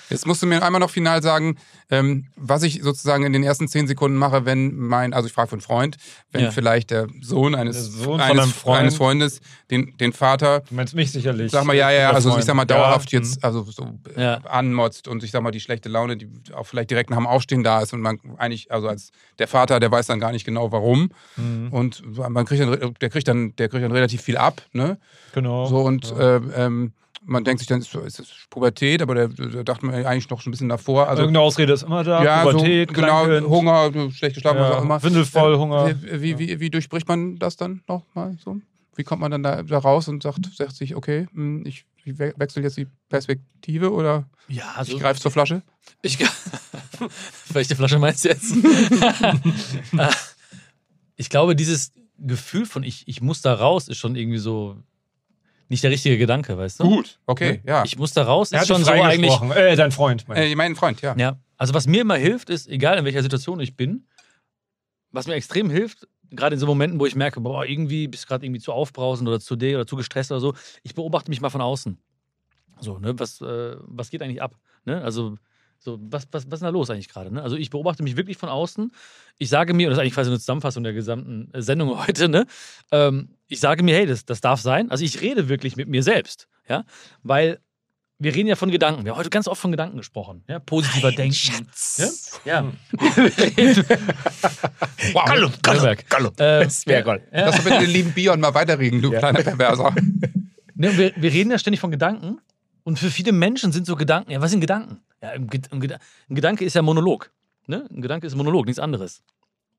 Jetzt musst du mir einmal noch final sagen, ähm, was ich sozusagen in den ersten zehn Sekunden mache, wenn mein, also ich frage für einen Freund, wenn Ja. vielleicht der Sohn eines, Der Sohn eines, Freund. eines Freundes den, den Vater, Du meinst mich sicherlich. sag mal, ja, ja, also ich sag mal, Ja, dauerhaft mhm. jetzt, also so äh, Ja. anmotzt und ich sag mal, die schlechte Laune, die auch vielleicht direkt nach dem Aufstehen da ist und man eigentlich, also als der Vater, der weiß dann gar nicht genau warum Mhm. und man kriegt dann, der kriegt dann, der kriegt dann relativ viel ab, ne? Genau. So und äh, ähm, man denkt sich dann, ist, ist das Pubertät, aber da da dachte man eigentlich noch schon ein bisschen davor. Also Irgendeine Ausrede ist immer da. ja, Pubertät, so, genau. Hunger, schlecht geschlafen, was auch ja, immer. Windel voll, Hunger. Wie, wie, wie, wie durchbricht man das dann nochmal so? Wie kommt man dann da, da raus und sagt, sagt sich, okay, hm, ich, ich we- wechsle jetzt die Perspektive oder Ja, also. ich greife zur Flasche? Ich, [laughs] welche Flasche meinst du jetzt? [laughs] [laughs] Äh, ich glaube, dieses Gefühl von ich, ich muss da raus ist schon irgendwie so nicht der richtige Gedanke, weißt du? Gut, okay, ja. Ich muss da raus er ist hat schon so eigentlich. Äh, dein Freund. mein äh, mein Freund, ja. Ja, also was mir immer hilft, ist, egal in welcher Situation ich bin, was mir extrem hilft, gerade in so Momenten, wo ich merke, boah, irgendwie bist du gerade irgendwie zu aufbrausend oder zu de oder zu gestresst oder so, ich beobachte mich mal von außen. So, ne, was, äh, was geht eigentlich ab? Ne? Also, So, was, was, was ist da los eigentlich gerade? Ne? Also ich beobachte mich wirklich von außen. Ich sage mir, und das ist eigentlich quasi eine Zusammenfassung der gesamten äh, Sendung [laughs] heute, ne? Ähm, ich sage mir, hey, das, das darf sein. Also ich rede wirklich mit mir selbst. Ja? Weil wir reden ja von Gedanken. Wir haben heute ganz oft von Gedanken gesprochen. Ja? Positiver Denken. Ja? ja. [laughs] Wow. Gollum, Gollum, Gollum. Äh, Das wäre Gold. ja. Lass doch bitte den lieben Bion mal weiterreden, du kleiner Perverser. [laughs] Ne, wir, wir reden ja ständig von Gedanken. Und für viele Menschen sind so Gedanken, ja, was sind Gedanken? Ja, ein, Ged- ein, Geda- ein Gedanke ist ja Monolog. Ne? Ein Gedanke ist Monolog, nichts anderes.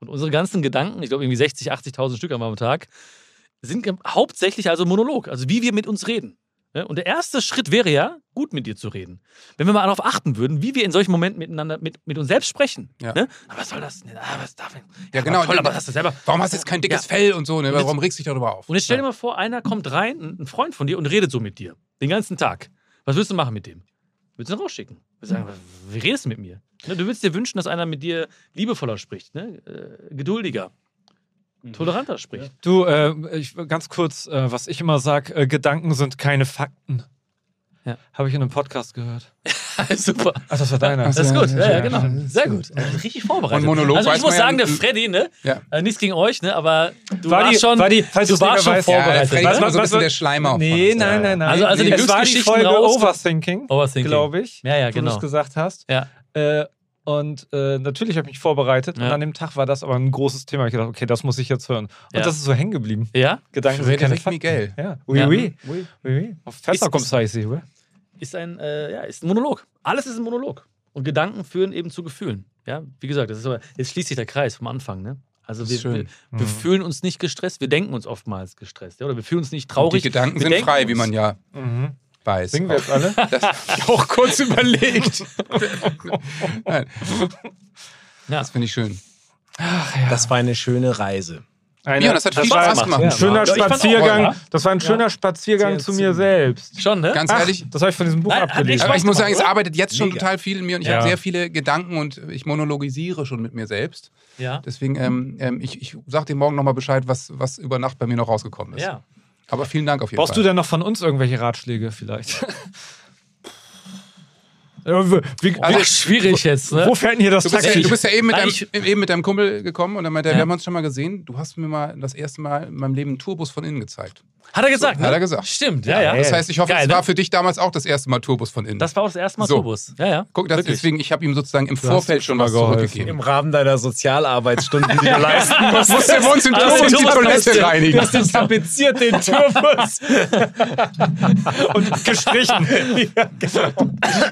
Und unsere ganzen Gedanken, ich glaube irgendwie 60, 80.000 Stück am Tag, sind hauptsächlich also Monolog, also wie wir mit uns reden. Und der erste Schritt wäre ja, gut mit dir zu reden. Wenn wir mal darauf achten würden, wie wir in solchen Momenten miteinander, mit, mit uns selbst sprechen. Ja. Ne? Aber was soll das? denn? Ah, was darf ich? Ja, genau. Toll, aber hast du selber. Warum hast du jetzt kein dickes Ja. Fell und so, ne? Warum regst du dich darüber auf? Und jetzt stell dir mal vor, einer kommt rein, ein Freund von dir, und redet so mit dir. Den ganzen Tag. Was willst du machen mit dem? Willst du ihn rausschicken? Willst du sagen, wie redest du mit mir? Ne, du willst dir wünschen, dass einer mit dir liebevoller spricht, ne? äh, geduldiger, toleranter spricht. Du, äh, ich, ganz kurz, äh, was ich immer sage, äh, Gedanken sind keine Fakten. Ja. Habe ich in einem Podcast gehört. [laughs] Super. Ach, das war deiner. Das ist gut. Ja, ja, ja, genau. ja. Sehr gut. Also richtig vorbereitet. Und Monolog also ich weiß muss ja- sagen, der Freddy, ne? Ja. Äh, nichts gegen euch, ne? Aber du War die- warst schon, war die- falls du warst schon Ja, der vorbereitet. Ein Was- bisschen was- der Schleimer. Nee, nein, ja. nein, nein. Also- also die es war die Folge raus- Overthinking, Overthinking. glaube ich, Ja, ja, wo du genau. es gesagt hast. Ja. Äh, und äh, natürlich habe ich mich vorbereitet Ja. und an dem Tag war das aber ein großes Thema. Ich dachte, okay, das muss ich jetzt hören. Und Ja. das ist so hängen geblieben. Ja? Gedanken sind keine Fakten. Miguel. Ja, oui, Ja. oui. oui, oui. Auf Fester Ist- kommt es oder? ist ein, äh, ja, ist ein Monolog. Alles ist ein Monolog. Und Gedanken führen eben zu Gefühlen. Ja, wie gesagt, das ist aber, jetzt schließt sich der Kreis vom Anfang, ne? Also wir, wir, wir Mhm. fühlen uns nicht gestresst, wir denken uns oftmals gestresst. Ja? Oder wir fühlen uns nicht Und traurig. Die Gedanken wir sind frei, wie uns- man ja Mhm. Weiß. Singen wir jetzt alle? [laughs] Das ich auch kurz überlegt. [laughs] Nein, Ja. das finde ich schön. Das war eine schöne Reise. Eine, Ja, das hat viel Spaß gemacht. Ein schöner Ja, auch Spaziergang. toll, das war ein schöner Spaziergang Sehr zu mir selbst. Schon, ne? Ganz Ach, ehrlich, das habe ich von diesem Buch Nein, abgelesen. echt aber ich muss sagen, es arbeitet jetzt schon Mega. total viel in mir und ich Ja. habe sehr viele Gedanken und ich monologisiere schon mit mir selbst. ja. Deswegen, ähm, ähm, ich, ich sage dir morgen nochmal Bescheid, was, was über Nacht bei mir noch rausgekommen ist. ja. Aber vielen Dank auf jeden Brauchst du Fall. denn noch von uns irgendwelche Ratschläge vielleicht? [laughs] Wie, wie, Also wie, schwierig jetzt, ne? wo fährt denn hier das Du bist, ja, Taxi? du bist ja eben mit, Nein, deinem, eben mit deinem Kumpel gekommen und dann meinte er, Ja. wir haben uns schon mal gesehen. Du hast mir mal das erste Mal in meinem Leben einen Tourbus von innen gezeigt. Hat er gesagt, So, ne? hat er gesagt. Stimmt, ja, ja. Das heißt, ich hoffe, Geil, es ne? war für dich damals auch das erste Mal Tourbus von innen. Das war auch das erste Mal So. Turbus. Ja, ja. Guck, deswegen, ich habe ihm sozusagen im hast Vorfeld schon was mal geholfen. zurückgegeben. Im Rahmen deiner Sozialarbeitsstunden, die du [laughs] leisten musst. Musst du uns im Tourbus die Toilette Du reinigen. hast den tapeziert, den Tourbus. [laughs] und gestrichen. [laughs] ja, genau.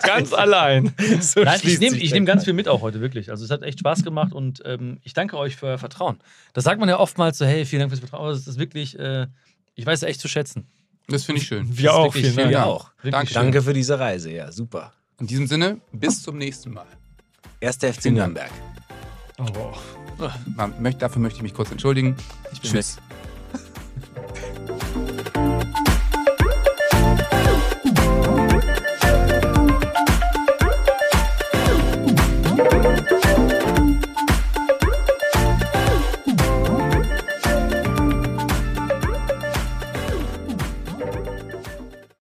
Ganz allein. [laughs] So Nein, ich nehme nehm ganz viel mit auch heute, wirklich. Also es hat echt Spaß gemacht und ähm, ich danke euch für euer Vertrauen. Das sagt man ja oftmals so, hey, vielen Dank fürs Vertrauen, aber es ist wirklich, äh, ich weiß es echt zu schätzen. Das finde ich schön. Wir auch, wirklich, vielen Dank. Wir auch. Danke. danke für diese Reise, ja, super. In diesem Sinne, bis zum nächsten Mal. Erster FC Nürnberg. Oh. Man, dafür möchte ich mich kurz entschuldigen. Tschüss.